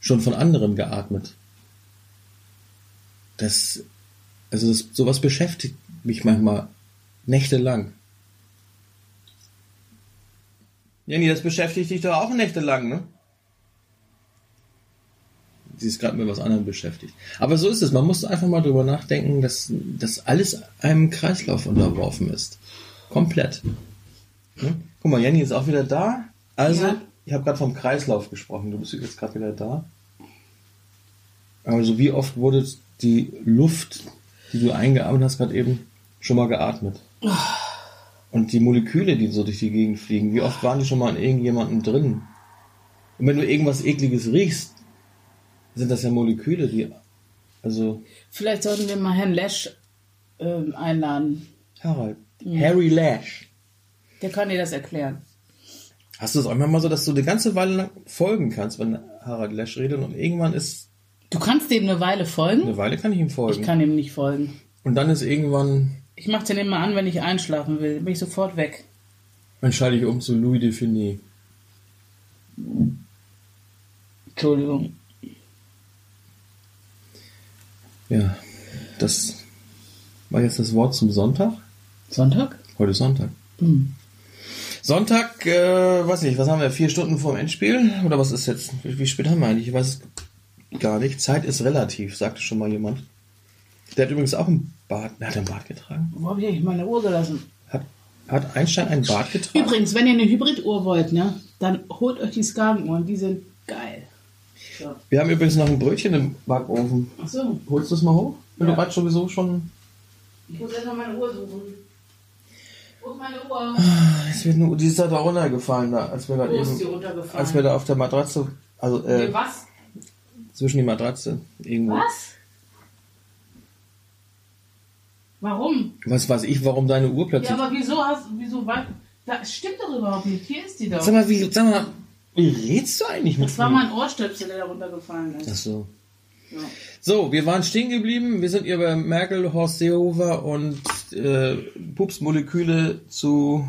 schon von anderen geatmet? Das, also das, sowas beschäftigt mich manchmal nächtelang. Jenny, das beschäftigt dich doch auch nächtelang, ne? Sie ist gerade mit was anderem beschäftigt. Aber so ist es. Man muss einfach mal drüber nachdenken, dass, dass alles einem Kreislauf unterworfen ist. Komplett. Ne? Guck mal, Jenny ist auch wieder da. Also, Ja. ich habe gerade vom Kreislauf gesprochen. Du bist jetzt gerade wieder da. Also, wie oft wurde die Luft, die du eingeatmet hast, gerade eben schon mal geatmet? Und die Moleküle, die so durch die Gegend fliegen, wie oft waren die schon mal in irgendjemandem drin? Und wenn du irgendwas Ekliges riechst, sind das ja Moleküle, die. Also, Vielleicht sollten wir mal Herrn Lesch ähm, einladen. Harald. Harry Lash. Der kann dir das erklären. Hast du es auch immer mal so, dass du eine ganze Weile lang folgen kannst, wenn Harald Lash redet und irgendwann ist. Du kannst dem eine Weile folgen. Eine Weile kann ich ihm folgen. Ich kann ihm nicht folgen. Und dann ist irgendwann. Ich mache den immer an, wenn ich einschlafen will. Bin ich sofort weg. Dann schalte ich um zu Louis Defini. Entschuldigung. Ja, das war jetzt das Wort zum Sonntag. Sonntag? Heute ist Sonntag. Hm. Sonntag, äh, weiß nicht, was haben wir? Vier Stunden vor dem Endspiel? Oder was ist jetzt? Wie, wie spät haben wir eigentlich? Ich weiß es gar nicht. Zeit ist relativ, sagte schon mal jemand. Der hat übrigens auch ein Bart. Der hat ein Bart getragen. Wo habe ich eigentlich meine Uhr gelassen? Hat, hat Einstein ein Bart getragen? Übrigens, wenn ihr eine Hybriduhr wollt, ne, dann holt euch die Skagenuhren. Die sind geil. So. Wir haben übrigens noch ein Brötchen im Backofen. Ach so. Holst du es mal hoch? Wenn Ja. du gerade sowieso schon. Ich muss erst mal meine Uhr suchen. Ist meine Uhr? Es wird nur, die ist da da runtergefallen, da, als wir gerade Wo ist die eben. runtergefallen? Als wir da auf der Matratze. Also, Nee, äh, was? zwischen die Matratze. Irgendwo. Was? Warum? Was weiß ich, warum deine Uhr plötzlich. Ja, aber wieso hast wieso wei- Das stimmt doch überhaupt nicht. Hier ist die doch. Sag mal, wie, sag mal, wie redst du eigentlich mit Das war mein Ohrstöpsel, der da runtergefallen ist. Ach so. Ja. So, wir waren stehen geblieben. Wir sind hier bei Merkel, Horst Seehofer und äh, Pupsmoleküle zu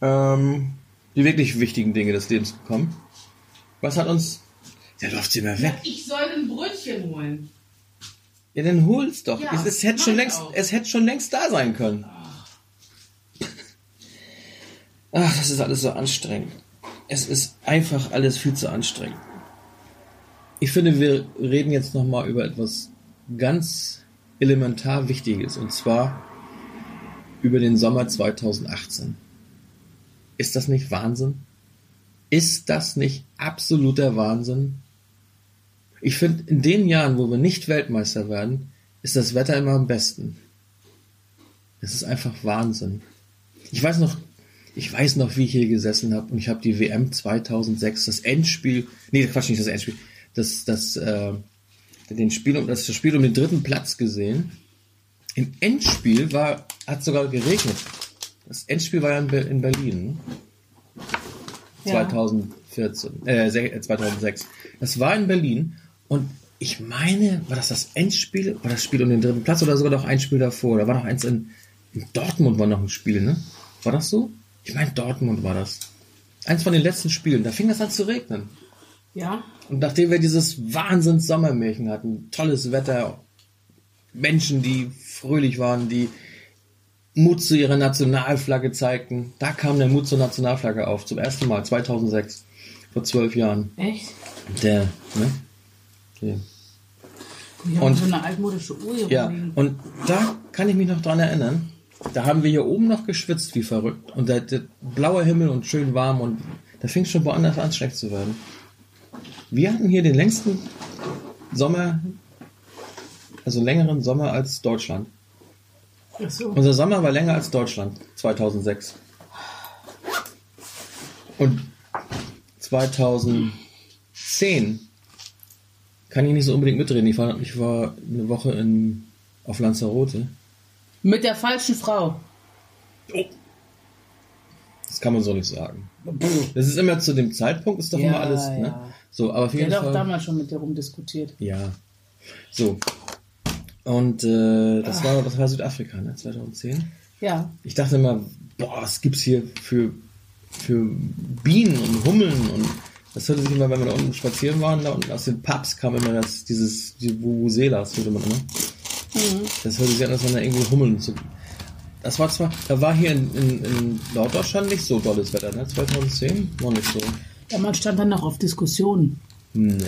ähm, die wirklich wichtigen Dinge des Lebens gekommen. Was hat uns... Ja, läuft sie immer weg. Ich soll ein Brötchen holen. Ja, dann hol's doch. Ja, es, es, hätte schon längst, auch. es hätte schon längst da sein können. Ach, das ist alles so anstrengend. Es ist einfach alles viel zu anstrengend. Ich finde, wir reden jetzt nochmal über etwas ganz elementar Wichtiges und zwar über den Sommer 2018. Ist das nicht Wahnsinn? Ist das nicht absoluter Wahnsinn? Ich finde, in den Jahren, wo wir nicht Weltmeister werden, ist das Wetter immer am besten. Es ist einfach Wahnsinn. Ich weiß noch, ich weiß noch, wie ich hier gesessen habe und ich habe die WM 2006, das Endspiel, nee, Quatsch, nicht das Endspiel, das, das, äh, den Spiel um, das Spiel um den dritten Platz gesehen. Im Endspiel war, hat sogar geregnet. Das Endspiel war ja in, in Berlin. Ja. 2014, äh, se- äh, 2006. Das war in Berlin und ich meine, war das das Endspiel oder das Spiel um den dritten Platz oder sogar noch ein Spiel davor? Da war noch eins in, in Dortmund war noch ein Spiel, ne? War das so? Ich meine, Dortmund war das. Eins von den letzten Spielen. Da fing das an zu regnen. Ja? Und nachdem wir dieses Wahnsinns Sommermärchen hatten, tolles Wetter, Menschen, die fröhlich waren, die Mut zu ihrer Nationalflagge zeigten, da kam der Mut zur Nationalflagge auf, zum ersten Mal, 2006, vor zwölf Jahren. Echt? Der, ne? Der. Habe Und- so eine altmodische Uhr hier Ja, rumliegen. und da kann ich mich noch dran erinnern. Da haben wir hier oben noch geschwitzt wie verrückt. Und der, der blaue Himmel und schön warm und da fing es schon woanders an, schlecht zu werden. Wir hatten hier den längsten Sommer, also längeren Sommer als Deutschland. Ach so. Unser Sommer war länger als Deutschland 2006. Und 2010 kann ich nicht so unbedingt mitreden. Ich war, ich war eine Woche in, auf Lanzarote. Mit der falschen Frau. Das kann man so nicht sagen. Das ist immer zu dem Zeitpunkt, ist doch Ja, immer alles. Ne? ja. So, aber auf Ich jeden hätte auch Fall. damals schon mit dir rumdiskutiert. Ja. So. Und äh, das war das war Südafrika, ne? 2010. Ja. Ich dachte immer, boah, was gibt's hier für, für Bienen und Hummeln und das hörte sich immer, wenn wir da unten spazieren waren, da unten aus den Pubs kam immer das, dieses, die Vuvuzelas, würde man immer. Das hörte sich an, als wenn da irgendwie Hummeln zu. Das war zwar, da war hier in, in, in Norddeutschland nicht so dolles Wetter, ne? 2010 war nicht so. Damals stand dann noch auf Diskussionen. Nee,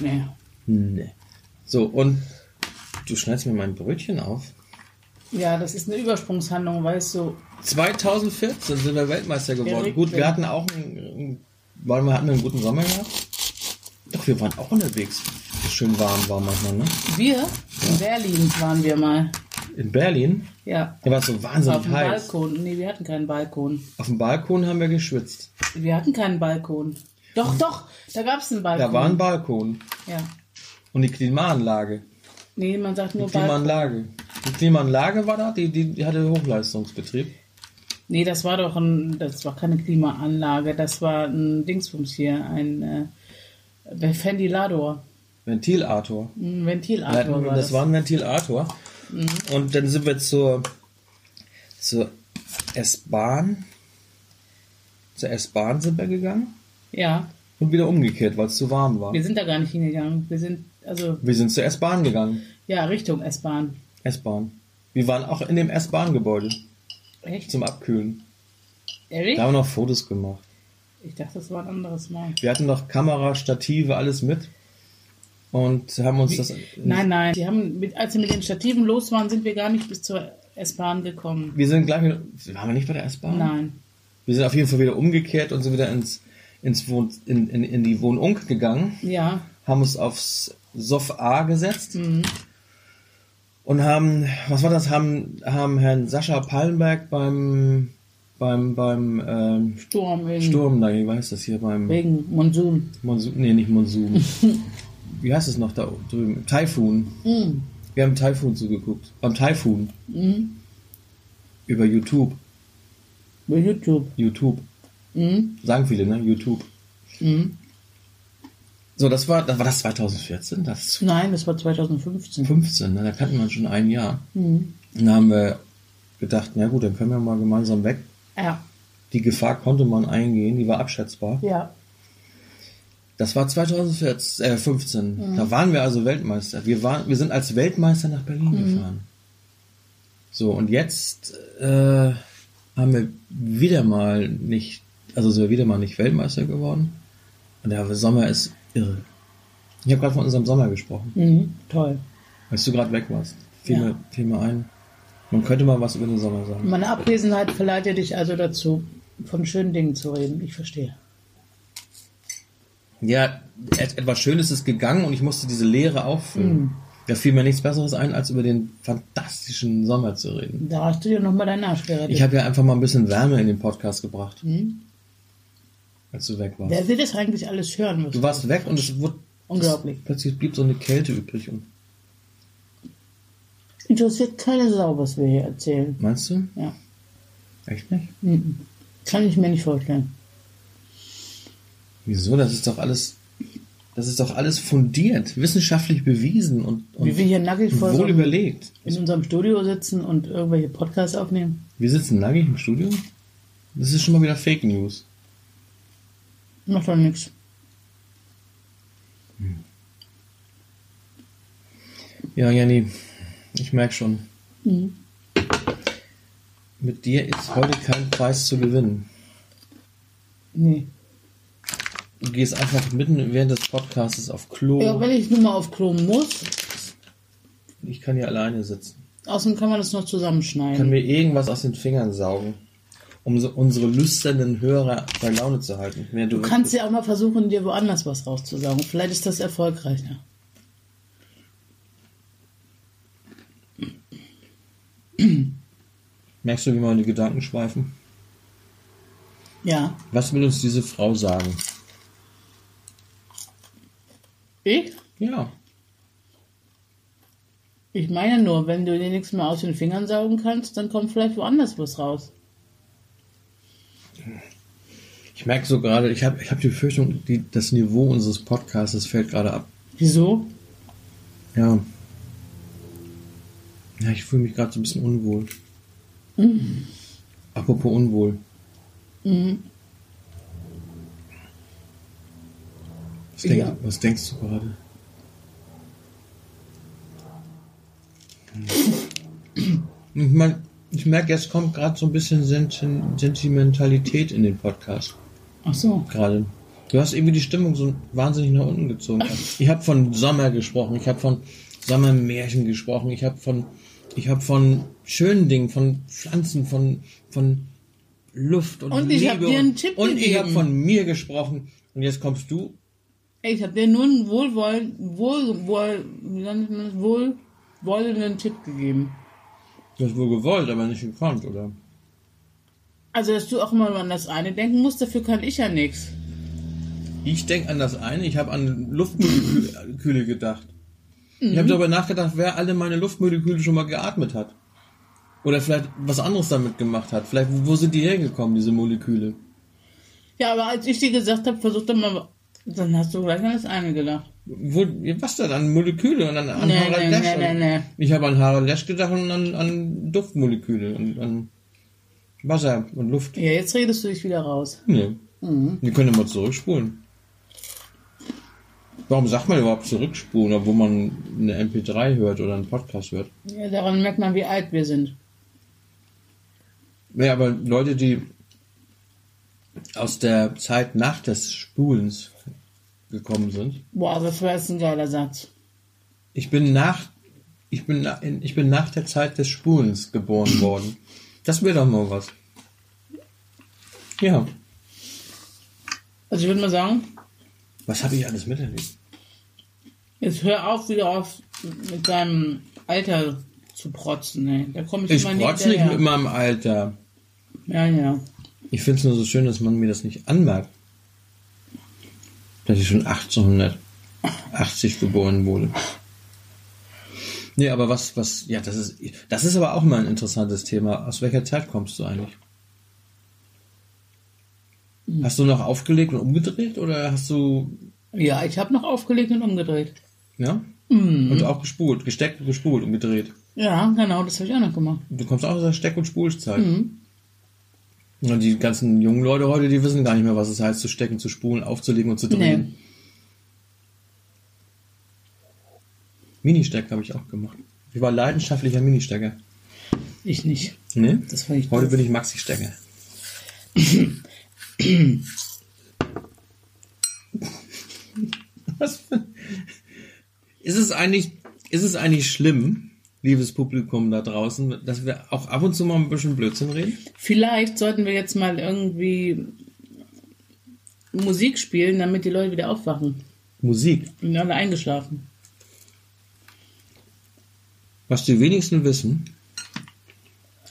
Nee. nee. So, und du schneidest mir mein Brötchen auf. Ja, das ist eine Übersprungshandlung, weißt du. 2014 sind wir Weltmeister geworden. Gut, wir ja. hatten auch einen, weil wir hatten einen guten Sommer gehabt. Doch, wir waren auch unterwegs. Schön warm war manchmal, ne? Wir in Berlin waren wir mal. In Berlin. Ja. Da war es so Auf wahnsinnig dem heiß. Balkon. Nee, wir hatten keinen Balkon. Auf dem Balkon haben wir geschwitzt. Wir hatten keinen Balkon. Doch, doch, da gab es einen Balkon. Da war ein Balkon. Ja. Und die Klimaanlage. Nee, man sagt nur Die Balkon. Klimaanlage. Die Klimaanlage war da, die, die, die hatte Hochleistungsbetrieb. Nee, das war doch ein, das war keine Klimaanlage, das war ein Dingsbums hier, ein äh, Ventilator, Ventilator. ein Ventilator hatten, war das das. war ein Ventilator. Und dann sind wir zur, zur S-Bahn. Zur S-Bahn sind wir gegangen ja, und wieder umgekehrt, weil es zu warm war. wir sind da gar nicht hingegangen. Wir sind, also, Wir sind zur S-Bahn gegangen. ja, Richtung S-Bahn. S-Bahn. Wir waren auch in dem S-Bahn-Gebäude Echt? zum Abkühlen. Ehrlich? Da haben wir noch Fotos gemacht. Ich dachte, das war ein anderes Mal. Wir hatten noch Kamera, Stative, alles mit. Und haben uns das. Nein, nein, die haben, mit, als wir mit den Stativen los waren, sind wir gar nicht bis zur S-Bahn gekommen. Wir sind gleich wieder. Waren wir nicht bei der S-Bahn? Nein. Wir sind auf jeden Fall wieder umgekehrt und sind wieder ins, ins Wohn, in, in, in die Wohnung gegangen. Ja, haben uns aufs Sof A gesetzt Mhm. und haben, was war das, haben, haben Herrn Sascha Pallenberg beim, beim, beim ähm, Sturm in Sturm, da, wie heißt das hier, beim Regen, Monsun. Monsun, nee, nicht Monsun. [laughs] wie heißt es noch da drüben? Taifun. Mhm. Wir haben Taifun zugeguckt. Beim Taifun. Mhm. Über YouTube. Bei YouTube. YouTube. Mhm. Sagen viele, ne? YouTube. Mhm. So, das war, das war das 2014, das Nein, das war 2015. 15, ne? da kannten wir schon ein Jahr. Mhm. Und da haben wir gedacht, na gut, dann können wir mal gemeinsam weg. Ja. Die Gefahr konnte man eingehen, die war abschätzbar. Ja. Das war 2014, äh, 15. Da waren wir also Weltmeister. Wir, waren, wir sind als Weltmeister nach Berlin gefahren. So, und jetzt äh, haben wir wieder mal nicht, also sind wir wieder mal nicht Weltmeister geworden. Und der Sommer ist irre. Ich habe gerade von unserem Sommer gesprochen, Mhm. Toll. als du gerade weg warst. Fiel, Ja. mir, fiel mir ein. Man könnte mal was über den Sommer sagen. Meine Abwesenheit verleitet dich also dazu, von schönen Dingen zu reden. Ich verstehe. Ja, et etwas Schönes ist gegangen und ich musste diese Leere auffüllen. Da fiel mir nichts Besseres ein, als über den fantastischen Sommer zu reden. Da hast du dir nochmal deinen Arsch gerettet. Ich habe ja einfach mal ein bisschen Wärme in den Podcast gebracht, Mhm. als du weg warst. Wer will das eigentlich alles hören? Du warst weg und es wurde Unglaublich. plötzlich blieb so eine Kälte übrig. Und, Interessiert keine Sau, was wir hier erzählen. meinst du? Ja. Echt nicht? Mhm. Kann ich mir nicht vorstellen. Wieso? Das ist doch alles, das ist doch alles fundiert, wissenschaftlich bewiesen und, und Wie wir hier nackig vor wohl so überlegt. in unserem Studio sitzen und irgendwelche Podcasts aufnehmen. Wir sitzen nackig im Studio. Das ist schon mal wieder Fake News. Macht doch nichts. Ja, Jenny, ich merke schon. Mhm. Mit dir ist heute kein Preis zu gewinnen. Nee. Du gehst einfach mitten während des Podcasts auf Klo. Ja, wenn ich nun mal auf Klo muss, ich kann hier alleine sitzen. außerdem kann man das noch zusammenschneiden. mir irgendwas aus den Fingern saugen. um so unsere lüsternen Hörer bei Laune zu halten. Mehr Du kannst ja auch mal versuchen, dir woanders was rauszusaugen. Vielleicht ist das erfolgreicher. Merkst du, wie meine Gedanken schweifen? Ja. Was will uns diese Frau sagen? Ich? Ja. Ich meine nur, wenn du dir nichts mehr aus den Fingern saugen kannst, dann kommt vielleicht woanders was raus. Ich merke so gerade, ich habe ich hab die Befürchtung, die, das Niveau unseres Podcasts fällt gerade ab. Wieso? Ja. Ja, ich fühle mich gerade so ein bisschen unwohl. Apropos unwohl. Was, denk, Ja. was denkst du gerade? Ich, mein, ich merke, jetzt kommt gerade so ein bisschen Senti- Sentimentalität in den Podcast. Ach so. Gerade. Du hast irgendwie die Stimmung so wahnsinnig nach unten gezogen. Ich habe von Sommer gesprochen, ich habe von Sommermärchen gesprochen, ich habe von, ich habe von schönen Dingen, von Pflanzen, von, von Luft und, Und ich Liebe hab dir einen und, Tipp und ich gegeben. habe von mir gesprochen und jetzt kommst du. Ich habe dir nur einen wohlwollen, wohl, wohl, wie nennt man das, wohlwollenden Tipp gegeben. Du hast wohl gewollt, aber nicht gekonnt, oder? Also, dass du auch immer an das eine denken musst, dafür kann ich ja nichts. Ich denke an das eine, ich habe an Luftmoleküle [laughs] gedacht. Ich Mhm. habe darüber nachgedacht, wer alle meine Luftmoleküle schon mal geatmet hat. Oder vielleicht was anderes damit gemacht hat. Vielleicht, wo sind die hergekommen, diese Moleküle? Ja, aber als ich dir gesagt habe, versuch doch mal, dann hast du gleich an das eine gedacht. Wo, was denn? An Moleküle und an, an Nee, Harald nee, Lesch? nee, nee, nee. Ich habe an Harald Lesch gedacht und an, an Duftmoleküle und an Wasser und Luft. Ja, jetzt redest du dich wieder raus. Nee. Mhm. Wir können mal zurückspulen. Warum sagt man überhaupt zurückspulen, obwohl man eine MP3 hört oder einen Podcast hört? Ja, daran merkt man, wie alt wir sind. Ja, aber Leute, die aus der Zeit nach des Spulens gekommen sind. Boah, das war jetzt ein geiler Satz. Ich bin nach, ich bin, na- ich bin nach der Zeit des Spulens geboren worden. Das wäre doch mal was. Ja. Also ich würde mal sagen, Was habe ich alles miterlebt? jetzt hör auf, wieder auf mit deinem Alter zu protzen. Ey. Da komme ich, Ich immer nicht hinterher. mit meinem Alter. Ja, ja. Ich finde es nur so schön, dass man mir das nicht anmerkt. Dass ich schon 1880 geboren wurde. Nee, aber was, was, ja, das ist, das ist aber auch mal ein interessantes Thema. Aus welcher Zeit kommst du eigentlich? Hast du noch aufgelegt und umgedreht oder hast du, Ja, ich habe noch aufgelegt und umgedreht. ja? Und auch gespult, gesteckt und gespult und gedreht. Ja, genau, das habe ich auch noch gemacht. Du kommst auch aus der Steck- und Spulzeit. Und die ganzen jungen Leute heute, die wissen gar nicht mehr, was es heißt, zu stecken, zu spulen, aufzulegen und zu drehen. Nee. Ministeck habe ich auch gemacht. Ich war leidenschaftlicher Ministecker. Ich nicht. Ne? Das fand ich Heute bin ich Maxi-Stecker. [laughs] Was für... Ist es eigentlich, ist es eigentlich schlimm, liebes Publikum da draußen, dass wir auch ab und zu mal ein bisschen Blödsinn reden? Vielleicht sollten wir jetzt mal irgendwie Musik spielen, damit die Leute wieder aufwachen. Musik. Und alle eingeschlafen. Was die wenigsten wissen,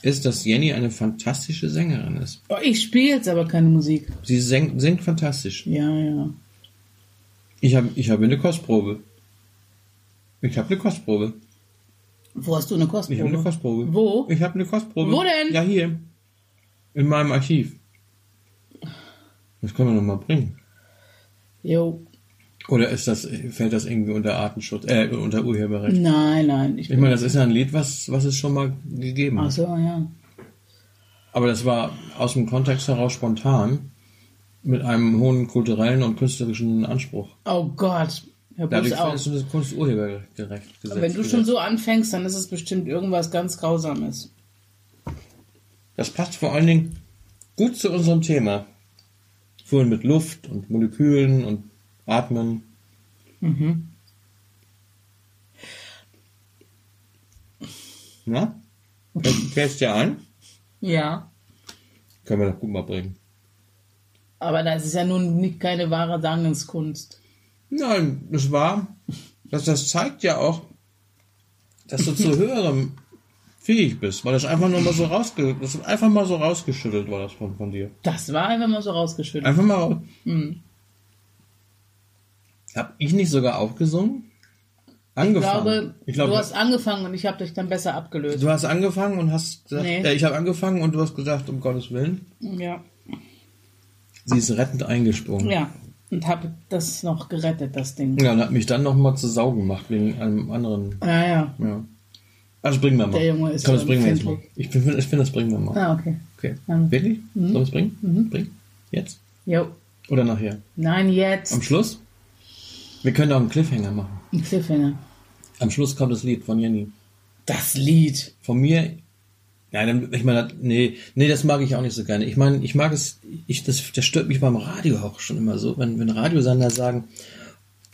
ist, dass Jenny eine fantastische Sängerin ist. Oh, ich spiele jetzt aber keine Musik. Sie singt, singt fantastisch. Ja, ja. Ich habe ich hab eine Kostprobe. Ich habe eine Kostprobe. Wo hast du eine Kostprobe? Ich habe eine Kostprobe. Wo? Ich habe eine Kostprobe. Wo denn? Ja, hier. In meinem Archiv. Das können wir noch mal bringen. Jo. Oder ist das, fällt das irgendwie unter Artenschutz, äh, unter Urheberrecht? Nein, nein. Ich Ich meine, das ist ja ein Lied, was, was es schon mal gegeben Ach hat. so, ja. Aber das war aus dem Kontext heraus spontan. Mit einem hohen kulturellen und künstlerischen Anspruch. Oh Gott. Hör Dadurch auf. ist das Kunst urhebergerecht gesetzt. Wenn du schon so anfängst, dann ist es bestimmt irgendwas ganz Grausames. Das passt vor allen Dingen gut zu unserem Thema. Vorhin mit Luft und Molekülen und Atmen. Mhm. Na? Fällt's dir ein? Ja. Können wir doch gut mal bringen. Aber das ist ja nun nicht keine wahre Sangenskunst. Nein, das war, das, das zeigt ja auch, dass du zu höherem [laughs] fähig bist, weil das einfach nur mal so rausge, das einfach mal so rausgeschüttelt war das von, von dir. Das war einfach mal so rausgeschüttet. Einfach mal raus. Mhm. Hab ich nicht sogar auch gesungen? Ich Angefangen. glaube, ich glaube, du hast angefangen und ich habe dich dann besser abgelöst. du hast angefangen und hast gesagt, Nee. äh, ich habe angefangen und du hast gesagt, um Gottes Willen, Ja. sie ist rettend eingesprungen. Ja. Und habe das noch gerettet, das Ding. Ja, und hat mich dann noch mal zu Sau gemacht wegen einem anderen. Ja, ja. Ja. Also bringen wir mal. Der Junge ist Komm, das bringen wir jetzt mal. Ich finde, ich finde, das bringen wir mal. Ah, okay. Okay. Ja. Wirklich? Sollen wir es bringen? Mhm. Bringen? Jetzt? Jo. Oder nachher? Nein, jetzt. Am Schluss? Wir können auch einen Cliffhanger machen. Ein Cliffhanger. Am Schluss kommt das Lied von Jenny. Das Lied. Von mir. Nein, ich meine, nee, nee, das mag ich auch nicht so gerne. Ich meine, ich mag es, ich, das, das stört mich beim Radio auch schon immer so, wenn, wenn Radiosender sagen,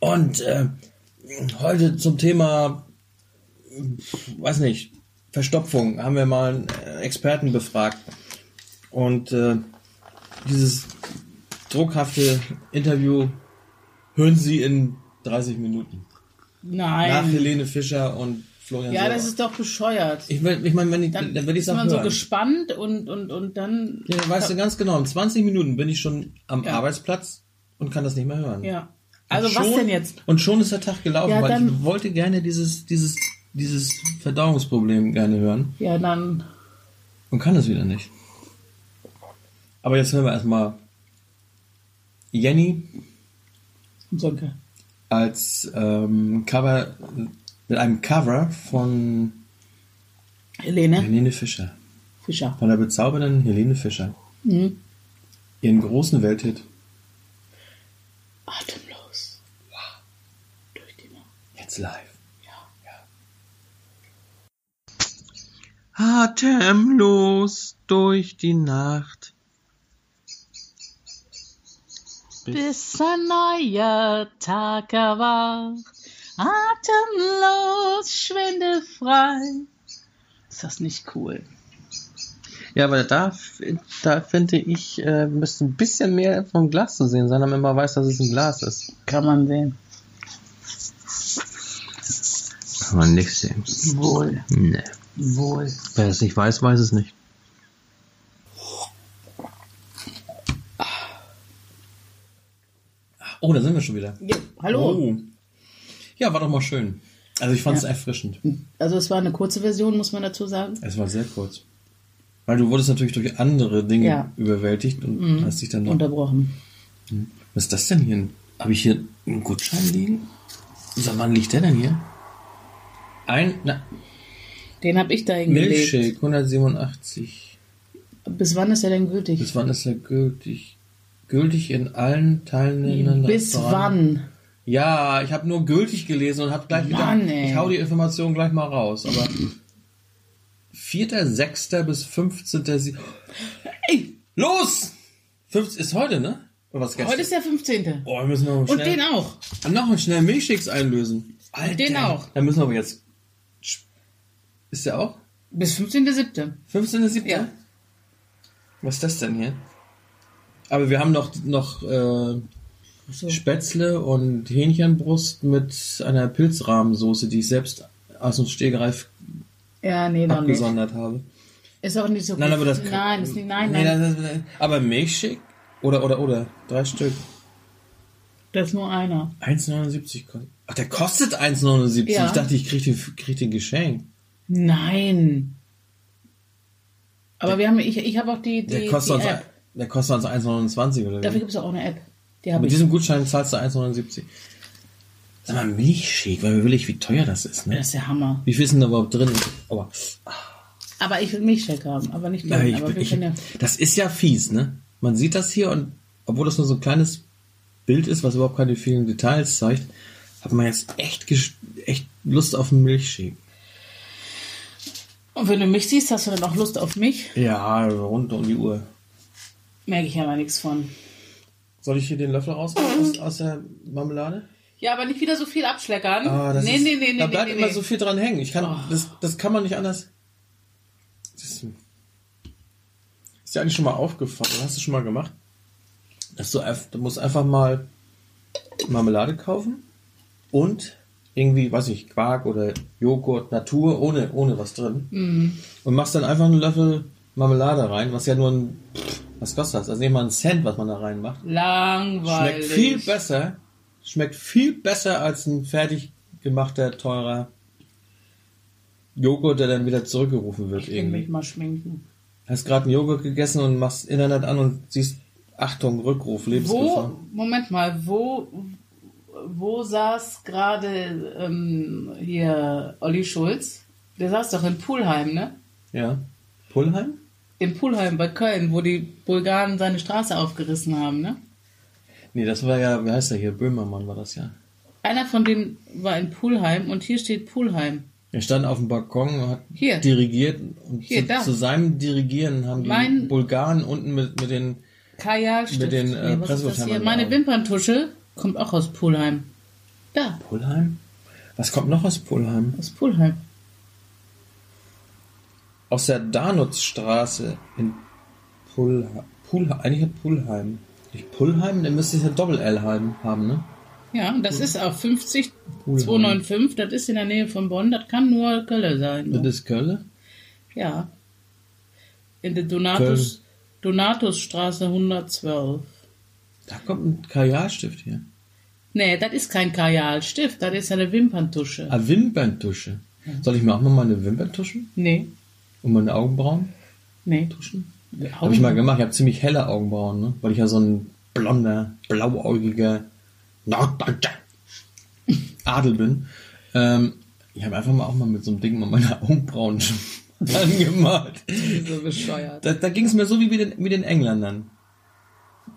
und äh, heute zum Thema, weiß nicht, Verstopfung, haben wir mal einen äh, Experten befragt. Und äh, dieses druckhafte Interview hören Sie in 30 Minuten. Nach Nein. Helene Fischer und Florian Ja, Sauer. das ist doch bescheuert. Ich, will, ich meine, wenn ich, Dann, dann, will ich es man so gespannt und, und, und dann. ja, weißt du ganz genau, in 20 Minuten bin ich schon am Ja. Arbeitsplatz und kann das nicht mehr hören. Ja. Also Und was schon- denn jetzt? Und schon ist der Tag gelaufen, Ja, weil dann- ich wollte gerne dieses, dieses, dieses Verdauungsproblem gerne hören Ja, dann. und kann es wieder nicht. Aber jetzt hören wir erstmal Jenny Sonke. als ähm, Cover, mit einem Cover von Helene Helene Fischer. Fischer. Von der bezaubernden Helene Fischer. Mhm. Ihren großen Welthit Atemlos. Durch die Nacht. Jetzt live. Ja. Atemlos durch die Nacht. Bis ein neuer Tag erwacht. Atemlos, schwindelfrei. Ist das nicht cool? Ja, aber da, da finde ich, äh, müsste ein bisschen mehr vom Glas zu sehen sein, damit man weiß, dass es ein Glas ist. Kann man sehen. Kann man nicht sehen. Wohl. Nee. Wohl. Wer es nicht weiß, weiß es nicht. Oh, da sind wir schon wieder. Ja, hallo. Oh. Ja, war doch mal schön. Also ich fand es Ja. erfrischend. Also es war eine kurze Version, muss man dazu sagen. Es war sehr kurz. Weil du wurdest natürlich durch andere Dinge Ja. überwältigt und hast dich dann noch. Unterbrochen. Was ist das denn hier? Habe ich hier einen Gutschein liegen? Sag, wann liegt der denn hier? Ein na, Den habe ich da hingelegt. Milchshake 187. Bis wann ist er denn gültig? Bis wann ist er gültig? Gültig in allen teilnehmenden Bis wann? Ja, ich habe nur gültig gelesen und habe gleich Mann, wieder. ey. Ich hau die Information gleich mal raus. Aber 4.6. bis 15. Ey, Los! 15 ist heute, ne? Oder was gestern? heute ist der 15. Oh, wir müssen noch mal Und schnell, den auch. noch mal schnell Milchshakes einlösen. Alter. Den auch. Dann müssen wir aber jetzt. Ist der auch? Bis 15.7. 15.7. Ja. Was ist das denn hier? Aber wir haben noch, noch äh, So. Spätzle und Hähnchenbrust mit einer Pilzrahmensoße, die ich selbst aus dem Stegreif Ja, nee, abgesondert habe. Ist auch nicht so Nein, gut. aber das Nein, ist nicht, nein, Nee, nein. das, aber Milchshake? Oder, oder, oder. Drei Stück. Das ist nur einer. 1,79 kostet. Ach, der kostet 1,79. Ja. Ich dachte, ich krieg den, krieg den Geschenk. Nein. Aber wir haben, ich, ich habe auch die, die, Der kostet, die uns, App. der kostet uns 1,29 oder Dafür gibt es auch eine App. Die Mit ich. diesem Gutschein zahlst du 1,79. Sag mal, Milchshake, weil wir will ich, wie teuer das ist, ne? Das ist der Hammer. Wie viel ist denn da überhaupt drin? Aua. Aber ich will Milchshake haben, aber nicht Ja, den. ich, aber ich, ja. das ist ja fies, ne? Man sieht das hier und obwohl das nur so ein kleines Bild ist, was überhaupt keine vielen Details zeigt, hat man jetzt echt, echt Lust auf einen Milchshake. Und wenn du mich siehst, hast du dann auch Lust auf mich? Ja, rund um die Uhr. Merke ich aber nichts von. Soll ich hier den Löffel rausnehmen aus, aus der Marmelade? Ja, aber nicht wieder so viel abschleckern. Ah, das nee, ist, nee, nee, nee, da bleibt nee, immer nee. so viel dran hängen. Ich kann, Oh. das, das kann man nicht anders. Das ist, dir eigentlich schon mal aufgefallen? Hast du schon mal gemacht? Dass du, du musst einfach mal Marmelade kaufen und irgendwie, weiß ich, Quark oder Joghurt, Natur, ohne, ohne was drin. Und machst dann einfach einen Löffel Marmelade rein, was ja nur ein, was kostet das? Also nicht mal ein Cent, was man da reinmacht. Langweilig. Schmeckt viel besser, schmeckt viel besser als ein fertig gemachter, teurer Joghurt, der dann wieder zurückgerufen wird Ich will mich irgendwie. mal schminken. Hast gerade einen Joghurt gegessen und machst Internet an und siehst, Achtung, Rückruf, Lebensgefahr. Wo, Moment mal, wo, wo saß gerade ähm, hier Olli Schulz? Der saß doch in Pulheim, ne? Ja. Pullheim? In Pulheim bei Köln, wo die Bulgaren seine Straße aufgerissen haben, ne? Nee, das war ja, wie heißt der hier? Böhmermann war das ja. Einer von denen war in Pulheim und hier steht Pulheim. Er stand auf dem Balkon und hat Hier. dirigiert und Hier, zu, zu seinem Dirigieren haben die Mein- Bulgaren unten mit, mit den Kajalstift. Mit den, äh, in Meine. Wimperntusche kommt auch aus Pulheim. Da, Pullheim? Was kommt noch aus Pullheim? aus Pulheim. Aus der Danutzstraße in Pullheim. Pullheim. Eigentlich hat Pullheim. Nicht Pullheim? Dann müsste es ja Doppel-L haben, ne? Ja, das ist auch 50 Pulheim. 295, das ist in der Nähe von Bonn, das kann nur Köln sein. Das Ne? ist Köln? Ja. In der Donatus, Donatusstraße 112. Da kommt ein Kajalstift hier. Nee, das ist kein Kajalstift, das ist eine Wimperntusche. Ah, Wimperntusche. Soll ich mir auch mal meine Wimpern tuschen? Nee, Und meine Augenbrauen nee. tuschen? Habe ich mal gemacht. Ich habe ziemlich helle Augenbrauen, ne? Weil ich ja so ein blonder, blauäugiger Norddeutscher [laughs] Adel bin. Ähm, ich habe einfach mal auch mal mit so einem Ding mal meine Augenbrauen [laughs] angemalt. [laughs] So bescheuert. Da, da ging es mir so wie mit den, mit den Engländern.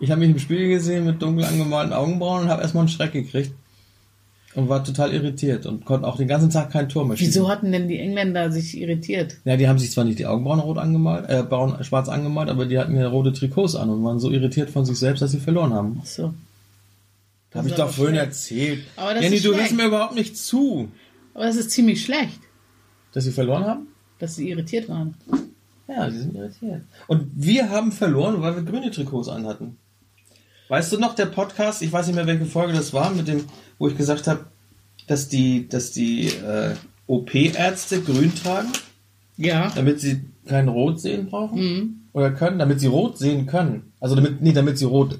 Ich habe mich im Spiegel gesehen mit dunkel angemalten Augenbrauen und habe erstmal einen Schreck gekriegt. Und war total irritiert und konnte auch den ganzen Tag kein Tor mehr schießen. Wieso hatten denn die Engländer sich irritiert? Ja, die haben sich zwar nicht die Augenbrauen rot angemalt, äh, braun, schwarz angemalt, aber die hatten ja rote Trikots an und waren so irritiert von sich selbst, dass sie verloren haben. Ach so. Das Habe ich doch vorhin schlecht. erzählt. Aber das Jenny, ist du schlecht. hörst mir überhaupt nicht zu, Aber das ist ziemlich schlecht, dass sie verloren haben. dass sie irritiert waren. Ja, sie sind irritiert. Und wir haben verloren, weil wir grüne Trikots anhatten. Weißt du noch, der Podcast, ich weiß nicht mehr, welche Folge das war, mit dem, wo ich gesagt habe, dass die, dass die äh, OP-Ärzte grün tragen, Ja. damit sie kein Rot sehen brauchen? Mhm. Oder können, damit sie rot sehen können. Also damit, nee, damit sie rot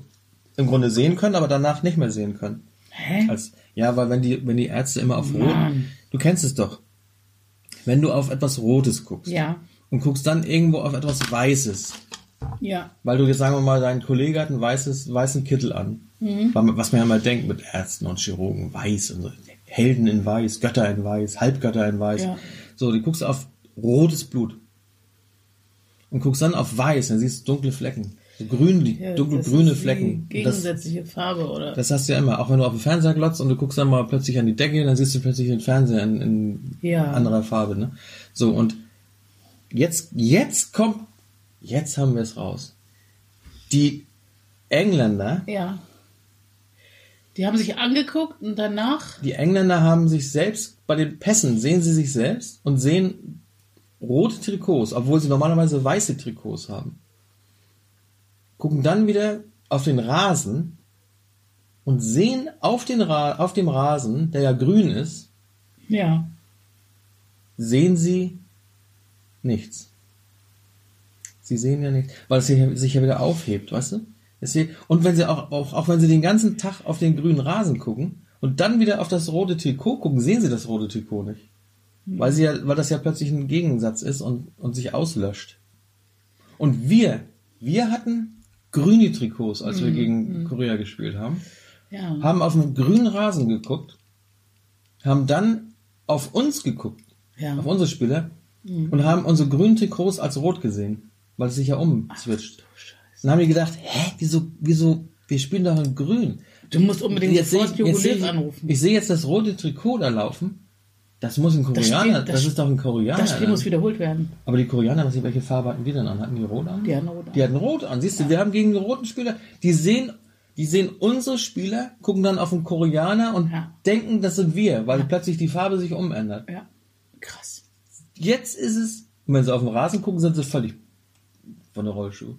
im Grunde sehen können, aber danach nicht mehr sehen können. Hä? Als, ja, weil wenn die, wenn die Ärzte immer auf Rot, Mann. du kennst es doch. Wenn du auf etwas Rotes guckst Ja. und guckst dann irgendwo auf etwas Weißes, Ja. weil du jetzt sagen wir mal, dein Kollege hat einen weißes, weißen Kittel an. Man- Was man ja mal denkt mit Ärzten und Chirurgen, weiß und so. Helden in Weiß, Götter in Weiß, Halbgötter in Weiß. Ja. So, du guckst auf rotes Blut und guckst dann auf Weiß, dann siehst du dunkle Flecken. So grün, die ja dunkelgrüne das ist Flecken. Die Und das, gegensätzliche Farbe, oder? das hast du ja immer. Auch wenn du auf den Fernseher glotzt und du guckst dann mal plötzlich an die Decke, dann siehst du plötzlich den Fernseher in, in Ja. anderer Farbe. Ne? So, und jetzt, jetzt kommt, jetzt haben wir es raus. Die Engländer, ja. Die haben sich angeguckt und danach. die Engländer haben sich selbst, bei den Pässen sehen sie sich selbst und sehen rote Trikots, obwohl sie normalerweise weiße Trikots haben. Gucken dann wieder auf den Rasen und sehen auf, den Ra auf dem Rasen, der ja grün ist, Ja. sehen sie nichts. Sie sehen ja nichts, weil es sich ja- sich ja wieder aufhebt, weißt du? Und wenn sie auch, auch, auch wenn sie den ganzen Tag auf den grünen Rasen gucken und dann wieder auf das rote Trikot gucken, sehen sie das rote Trikot nicht. Weil sie ja, weil das ja plötzlich ein Gegensatz ist und, und sich auslöscht. Und wir, wir hatten grüne Trikots, als wir gegen Korea gespielt haben Ja. haben auf den grünen Rasen geguckt, haben dann auf uns geguckt, Ja. auf unsere Spieler, und haben unsere grünen Trikots als rot gesehen, weil es sich ja umswitcht. Dann haben die gedacht, hä, wieso, wieso, wir spielen doch in grün. Du musst unbedingt Jetzt sofort ich, Jugolev ich, anrufen. ich sehe jetzt das rote Trikot da laufen. Das muss ein Das Koreaner, Spiel- das, das- ist doch ein Koreaner. das Spiel ne? muss wiederholt werden. Aber die Koreaner, was, welche Farbe hatten die denn an? Hatten die rot an? Die hatten rot an. Die hatten rot an. Siehst du, wir haben gegen die roten Spieler, die sehen, die sehen unsere Spieler, gucken dann auf den Koreaner und Ja. denken, das sind wir, weil plötzlich die Farbe sich umändert. Ja. Krass. Jetzt ist es, und wenn sie auf den Rasen gucken, sind sie völlig von der Rollschuh.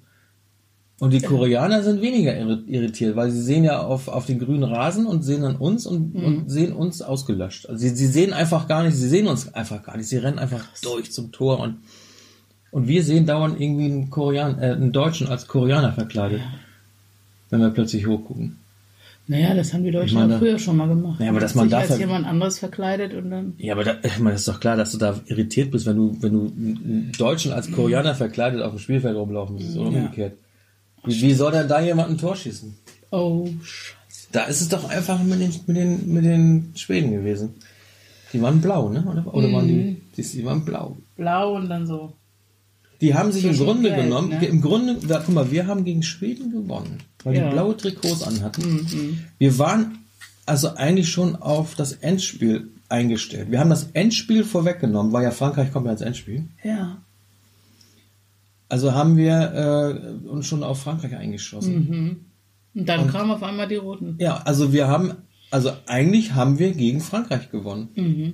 Und die Koreaner sind weniger irri- irritiert, weil sie sehen ja auf, auf den grünen Rasen und sehen dann uns und, Mhm. und sehen uns ausgelöscht. Also sie, sie sehen einfach gar nicht, sie sehen uns einfach gar nicht. Sie rennen einfach durch zum Tor und, und wir sehen dauernd irgendwie einen Koreaner, äh, einen Deutschen als Koreaner verkleidet. Wenn wir plötzlich hochgucken. Naja, das haben die Deutschen meine- auch früher schon mal gemacht. Ja, aber dass man Sich dafür- als jemand anderes verkleidet und dann. Ja, aber da, ich meine, das ist doch klar, dass du da irritiert bist, wenn du, wenn du einen Deutschen als Koreaner verkleidet auf dem Spielfeld rumlaufen siehst oder Ja. umgekehrt. Wie, wie soll denn da jemand ein Tor schießen? Oh, Scheiße. Da ist es doch einfach mit den, mit den, mit den Schweden gewesen. Die waren blau, ne? Oder, oder waren die, die, die waren blau. Blau und dann so. Die haben sich im Grunde Gelb, genommen, ne? im Grunde, da, guck mal, wir haben gegen Schweden gewonnen, weil Ja. die blaue Trikots anhatten. Wir waren also eigentlich schon auf das Endspiel eingestellt. Wir haben das Endspiel vorweggenommen, weil ja Frankreich kommt ja ins Endspiel. Ja. Also haben wir äh, uns schon auf Frankreich eingeschossen. Und dann kamen auf einmal die Roten. Ja, also wir haben, also eigentlich haben wir gegen Frankreich gewonnen. Mhm.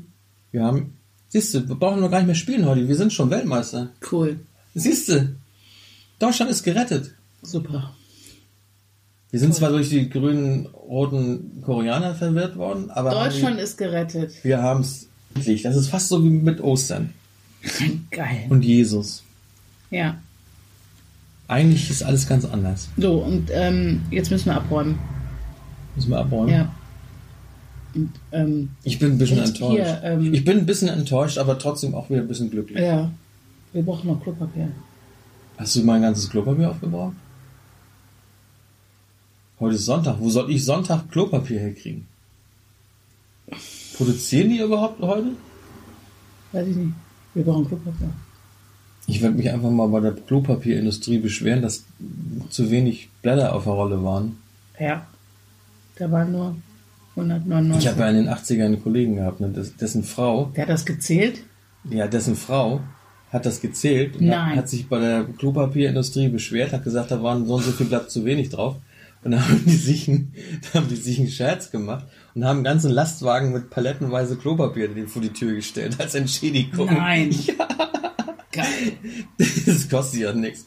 Wir haben, siehst du, wir brauchen noch gar nicht mehr spielen heute. Wir sind schon Weltmeister. Cool. Siehst du, Deutschland ist gerettet. Super. Wir sind zwar durch die grünen, roten Koreaner verwirrt worden, aber Deutschland ist gerettet. haben, wir haben es endlich. Das ist fast so wie mit Ostern [laughs] Geil. und Jesus. Ja. Eigentlich ist alles ganz anders. So, und ähm, jetzt müssen wir abräumen. Müssen wir abräumen. Ja. Und, ähm, Ich bin ein bisschen enttäuscht. hier, ähm, ich bin ein bisschen enttäuscht, aber trotzdem auch wieder ein bisschen glücklich. ja. Wir brauchen noch Klopapier. Hast du mein ganzes Klopapier aufgebraucht? Heute ist Sonntag. Wo soll ich Sonntag Klopapier herkriegen? Produzieren die überhaupt heute? Weiß ich nicht. Wir brauchen Klopapier. Ich werde mich einfach mal bei der Klopapierindustrie beschweren, dass zu wenig Blätter auf der Rolle waren. Ja. Da waren nur 199. Ich habe ja in den 80ern einen Kollegen gehabt, ne, des- dessen Frau, Der hat das gezählt? ja, dessen Frau hat das gezählt und Nein. hat, hat sich bei der Klopapierindustrie beschwert, hat gesagt, da waren so und so viel Blatt zu wenig drauf. Und dann [laughs] haben die sich, einen, da haben die sich einen Scherz gemacht und haben einen ganzen Lastwagen mit palettenweise Klopapier vor die Tür gestellt als Entschädigung. Nein. [laughs] Geil. [laughs] Das kostet ja nichts.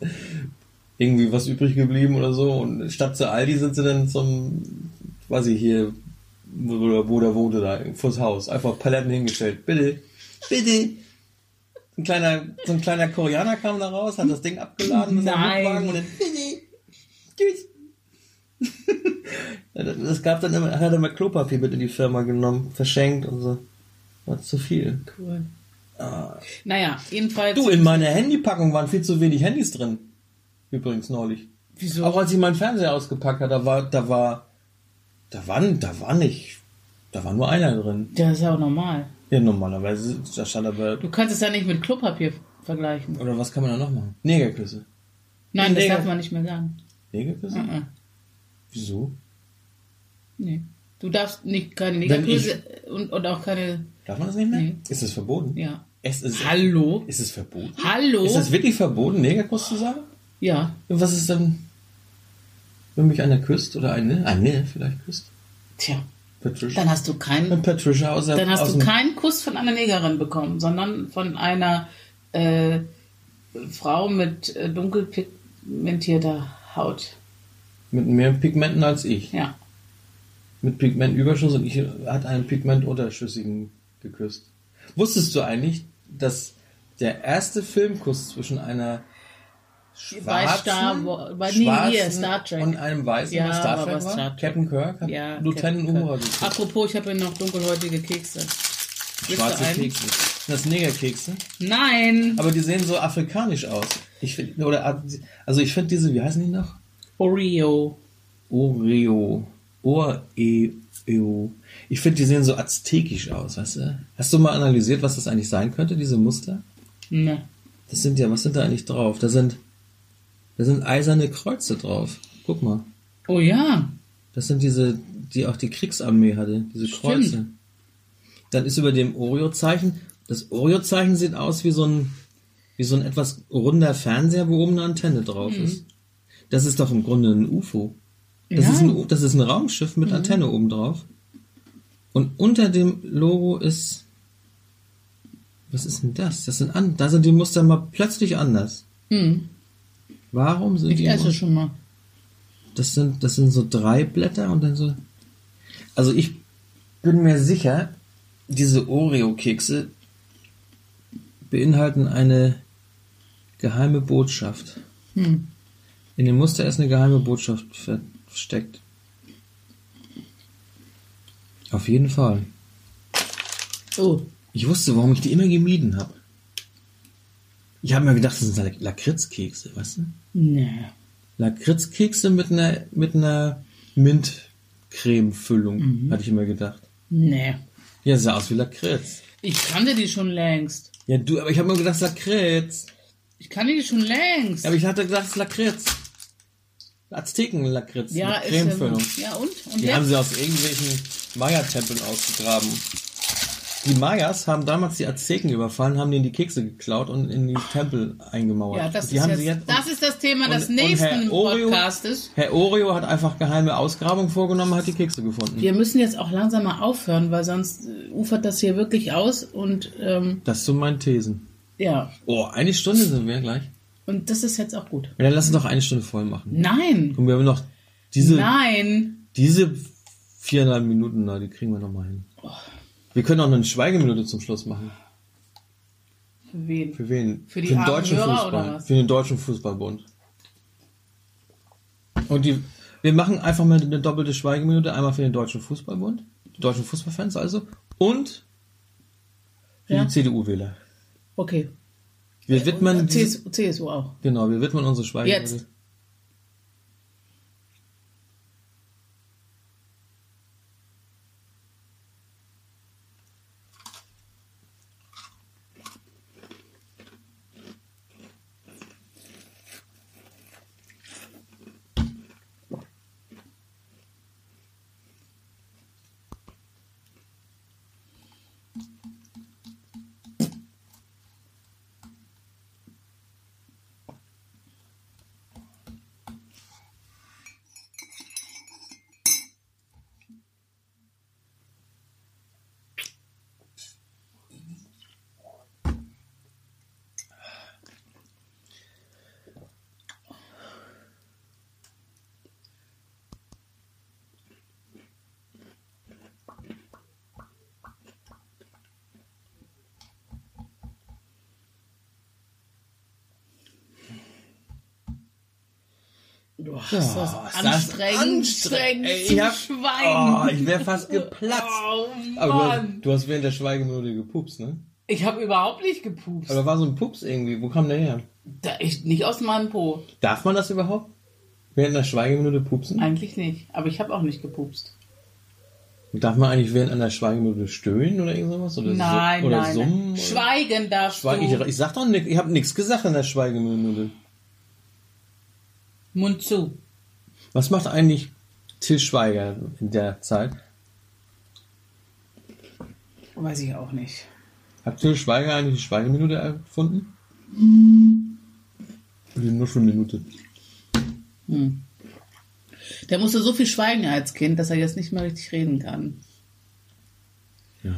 Irgendwie was übrig geblieben oder so. Und statt zu Aldi sind sie dann zum, weiß ich hier, wo, wo, der wohnte da, vors Haus. Einfach Paletten hingestellt. Bitte, bitte. Ein kleiner, so ein kleiner Koreaner kam da raus, hat das Ding abgeladen mit seinem. Mietwagen und dann, bitte, tschüss. [laughs] Das gab dann immer, hat er immer Klopapier mit in die Firma genommen, verschenkt und so. War zu viel. Cool. Naja, jedenfalls. Du, in meiner Handypackung waren viel zu wenig Handys drin. Übrigens neulich. Wieso? Auch als ich meinen Fernseher ausgepackt habe, da war, da war, da war, da war nicht, da war nur einer drin. Das ist ja auch normal. Ja, normalerweise, da stand aber, Du kannst es ja nicht mit Klopapier vergleichen. oder was kann man da noch machen? Negerküsse. Nein, das Nee. darf man nicht mehr sagen. Negerküsse? Mhm. Wieso? Nee. Du darfst nicht keine Negergrüße und, und auch keine. Darf man das nicht mehr? Nee. Ist es verboten? Ja. Es ist, Hallo? ist es verboten? Hallo? Ist es wirklich verboten, Negerkuss zu sagen? Ja. Und was ist dann, wenn mich einer küsst oder eine, eine vielleicht küsst? Tja. Patricia. Dann hast du keinen. Patricia aus der, Dann hast du keinen Kuss von einer Negerin bekommen, sondern von einer äh, Frau mit äh, dunkel pigmentierter Haut. Mit mehr Pigmenten als ich. Ja. Mit Pigmentüberschuss und ich hat einen Pigmentunterschüssigen geküsst. Wusstest du eigentlich, dass der erste Filmkuss zwischen einer Bei schwarzen, Star Wa- bei- schwarzen hier, Star Trek. und einem weißen Ja, Star Trek war? Star Trek. Captain Kirk hat Ja, Lieutenant Uhura geküsst. Apropos, ich habe hier noch dunkelhäutige Kekse. Schwarze? Kekse. Das Negerkekse. Nein! Aber die sehen so afrikanisch aus. Ich finde, oder, also ich finde diese, wie heißen die noch? Oreo. Oreo. Oreo. Ich finde, die sehen so aztekisch aus, weißt du? Hast du mal analysiert, was das eigentlich sein könnte, diese Muster? Ne. Das sind ja, was sind da eigentlich drauf? Da sind, da sind eiserne Kreuze drauf. Guck mal. Oh ja. Das sind diese, die auch die Kriegsarmee hatte, diese Kreuze. Stimmt. Dann ist über dem Oreo-Zeichen, das Oreo-Zeichen sieht aus wie so ein, wie so ein etwas runder Fernseher, wo oben eine Antenne drauf ist. Das ist doch im Grunde ein UFO. Das, Ja. ist, ein, das ist ein Raumschiff mit Antenne oben drauf. Und unter dem Logo ist, was ist denn das? Das sind an, da sind die Muster mal plötzlich anders. Hm. Warum sind Ich die esse Muster- schon mal. das sind, das sind so drei Blätter und dann so. Also ich bin mir sicher, diese Oreo-Kekse beinhalten eine geheime Botschaft. Hm. In dem Muster ist eine geheime Botschaft versteckt. Auf jeden Fall. Oh, Ich wusste, warum ich die immer gemieden habe. Ich habe mir gedacht, das sind Lakritzkekse, weißt du? nee. Lakritzkekse mit einer mit einer Mintcreme-Füllung, hatte ich immer gedacht. Nee. Ja, sah aus wie Lakritz. Ich kannte die schon längst. Ja, du, aber ich habe mir gedacht, Lakritz. Ich kannte die schon längst. Ja, aber ich hatte gedacht, es ist Lakritz. Azteken-Lakritz ja, mit Cremefüllung. ja, und? Und Die haben jetzt? sie aus irgendwelchen Maya-Tempeln ausgegraben. Die Mayas haben damals die Azteken überfallen, haben denen die Kekse geklaut und in die Tempel eingemauert. Ja, das, die ist haben jetzt, sie jetzt das ist das Thema des nächsten Oreo- Podcastes. Herr Oreo hat einfach geheime Ausgrabungen vorgenommen, hat die Kekse gefunden. Wir müssen jetzt auch langsam mal aufhören, weil sonst äh, ufert das hier wirklich aus und ähm, Das sind meine Thesen. ja, Oh, eine Stunde sind wir gleich. Und das ist jetzt auch gut. Ja, dann lass uns doch eine Stunde voll machen. Nein, Und wir haben noch diese, nein, diese viereinhalb Minuten da, die kriegen wir noch mal hin. Wir können auch noch eine Schweigeminute zum Schluss machen. für wen? Für wen? Für die den armen deutschen Hörer Fußball. Für den deutschen Fußballbund. Und die, wir machen einfach mal eine doppelte Schweigeminute, einmal für den deutschen Fußballbund, die deutschen Fußballfans also, und für Ja. die CDU-Wähler. Okay. Wir widmen, CSU, CSU auch. genau, wir widmen unsere Schweigeminute. Jetzt. Boah, ist das Oh, anstrengend, anstrengend. Ey, ich hab- schweigen. Oh, ich wäre fast geplatzt. Oh Aber du hast, Mann. du hast während der Schweigeminute gepupst, ne? Ich habe überhaupt nicht gepupst. Aber war so ein Pups irgendwie. Wo kam der her? Da, ich, nicht aus meinem Po. Darf man das überhaupt? Während der Schweigeminute pupsen? Eigentlich nicht. Aber ich habe auch nicht gepupst. Darf man eigentlich während einer Schweigeminute stöhnen oder irgendwas? Oder Nein, so, oder nein. summen? nein. Schweigen darfst Schweig, ich, du. ich sag doch nichts. Ich habe nichts gesagt in der Schweigeminute. Mund zu. Was macht eigentlich Till Schweiger in der Zeit? Weiß ich auch nicht. Hat Till Schweiger eigentlich die Schweigeminute erfunden? Oder nur schon eine Minute? Hm. Der musste so viel schweigen als Kind, dass er jetzt nicht mehr richtig reden kann. Ja.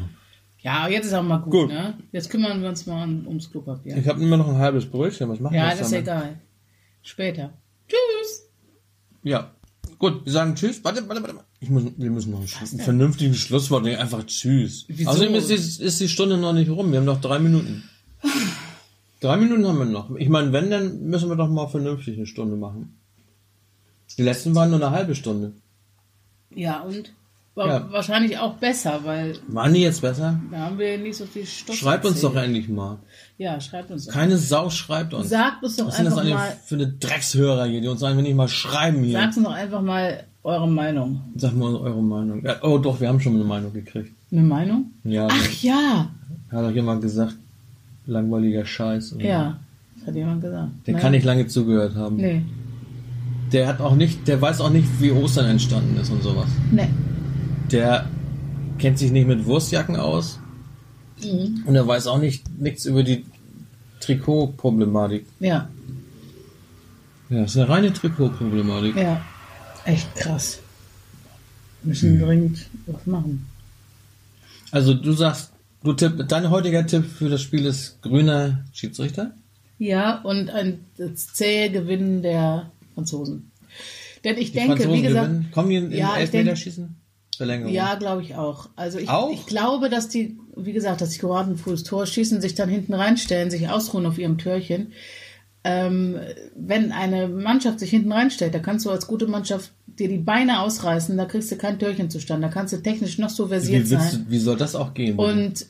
Ja, jetzt ist auch mal gut, Gut. ne? Jetzt kümmern wir uns mal um- ums Klopapier. Ich habe immer noch ein halbes Brötchen. Was machen wir Ja, das ist egal. Später. Tschüss. Ja. Gut, wir sagen Tschüss. Warte, warte, warte. Ich muss, wir müssen noch ein, ein vernünftiges Schlusswort. Nee, einfach Tschüss. Wieso? Außerdem ist die, ist die Stunde noch nicht rum. Wir haben noch drei Minuten. [sighs] Drei Minuten haben wir noch. Ich meine, wenn, dann müssen wir doch mal vernünftig eine Stunde machen. Die letzten waren nur eine halbe Stunde. Ja, und? War Ja. wahrscheinlich auch besser, weil Waren die jetzt besser? da haben wir nicht so viel Stoff. Schreibt uns doch endlich mal. Ja, schreibt uns doch. Keine Sau schreibt uns. Sagt uns doch Was sind das einfach mal, für eine Dreckshörer hier, die uns einfach nicht mal schreiben hier? sagt uns doch einfach mal eure Meinung. Sag mal eure Meinung. Ja, oh doch, wir haben schon eine Meinung gekriegt. Eine Meinung? Ja, Ach ja. hat doch jemand gesagt, langweiliger Scheiß. Ja, das hat jemand gesagt. Der Ne? kann nicht lange zugehört haben. Nee. Der hat auch nicht, der weiß auch nicht, wie Ostern entstanden ist und sowas. Nee. Der kennt sich nicht mit Wurstjacken aus Mhm. und er weiß auch nicht nichts über die Trikotproblematik. Ja, Ja, das ist eine reine Trikotproblematik. ja. Echt krass. Müssen dringend was machen. Also du sagst, du tipp, dein heutiger Tipp für das Spiel ist grüner Schiedsrichter? Ja, und ein zähe Gewinnen der Franzosen. Denn ich Die denke, Franzosen wie gesagt, gewinnen. Kommen die in, in Ja, Elfmeterschießen? Verlängerung. ja, glaube ich auch. Also ich, Auch? ich glaube, dass die, wie gesagt, dass die Kroaten frühes Tor schießen, sich dann hinten reinstellen, sich ausruhen auf ihrem Türchen. Ähm, wenn eine Mannschaft sich hinten reinstellt, da kannst du als gute Mannschaft dir die Beine ausreißen, da kriegst du kein Türchen zustande. Da kannst du technisch noch so versiert wie, sein. du, wie soll das auch gehen? Und,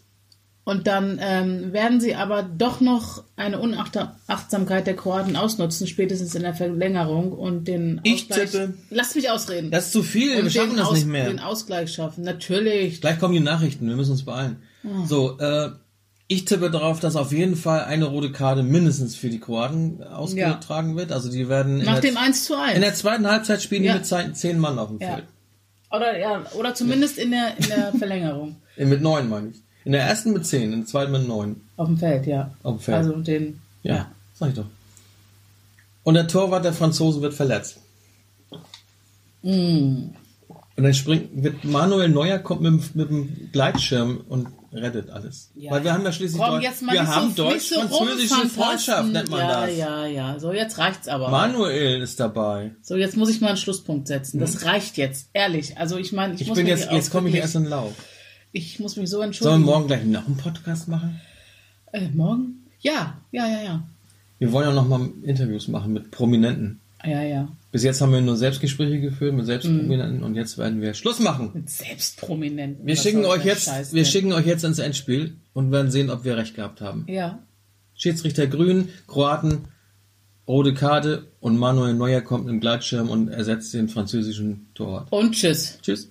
und dann ähm, werden sie aber doch noch eine Unachtsamkeit der Kroaten ausnutzen, spätestens in der Verlängerung und den Ich Ausgleich. tippe- Lass mich ausreden. das ist zu viel, wir und schaffen den, das Aus, nicht mehr. den Ausgleich schaffen. Natürlich. Gleich kommen die Nachrichten, wir müssen uns beeilen. Ah. So, äh, ich tippe darauf, dass auf jeden Fall eine rote Karte mindestens für die Kroaten ausgetragen wird. Also die werden Nach dem 1 zu 1. in der zweiten Halbzeit spielen Ja. die mit zehn, Mann auf dem ja. Feld. Oder, ja, oder zumindest in der, in der [laughs] Verlängerung. Mit neun meine ich. In der ersten mit zehn, in der zweiten mit neun. Auf dem Feld, ja. Auf dem Feld. Also den. Ja, ja. sag ich doch. Und der Torwart der Franzosen wird verletzt. Mm. Und dann springt, wird Manuel Neuer kommt mit, dem- mit dem Gleitschirm und rettet alles. Ja. Weil wir haben ja schließlich Komm, Deutsch, wir haben so, deutsch-französische. Freundschaft, nennt man ja, das. Ja, ja, So, jetzt reicht's aber. Manuel ist dabei. So, jetzt muss ich mal einen Schlusspunkt setzen. Das reicht jetzt, ehrlich. Also ich meine, ich. Ich muss bin jetzt, jetzt komme ich erst in Lauf. Ich muss mich so Sollen entschuldigen. wir morgen gleich noch einen Podcast machen? Äh, morgen? Ja, ja, ja, ja. Wir wollen ja noch mal Interviews machen mit Prominenten. Ja, ja. Bis jetzt haben wir nur Selbstgespräche geführt mit Selbstprominenten Mhm. und jetzt werden wir Schluss machen. Mit Selbstprominenten. Wir schicken euch jetzt, Scheiß wir denn? schicken euch jetzt ins Endspiel und werden sehen, ob wir recht gehabt haben. Ja. Schiedsrichter Grün, Kroaten, rote Karte und Manuel Neuer kommt im Gleitschirm und ersetzt den französischen Torwart. Und tschüss. Tschüss.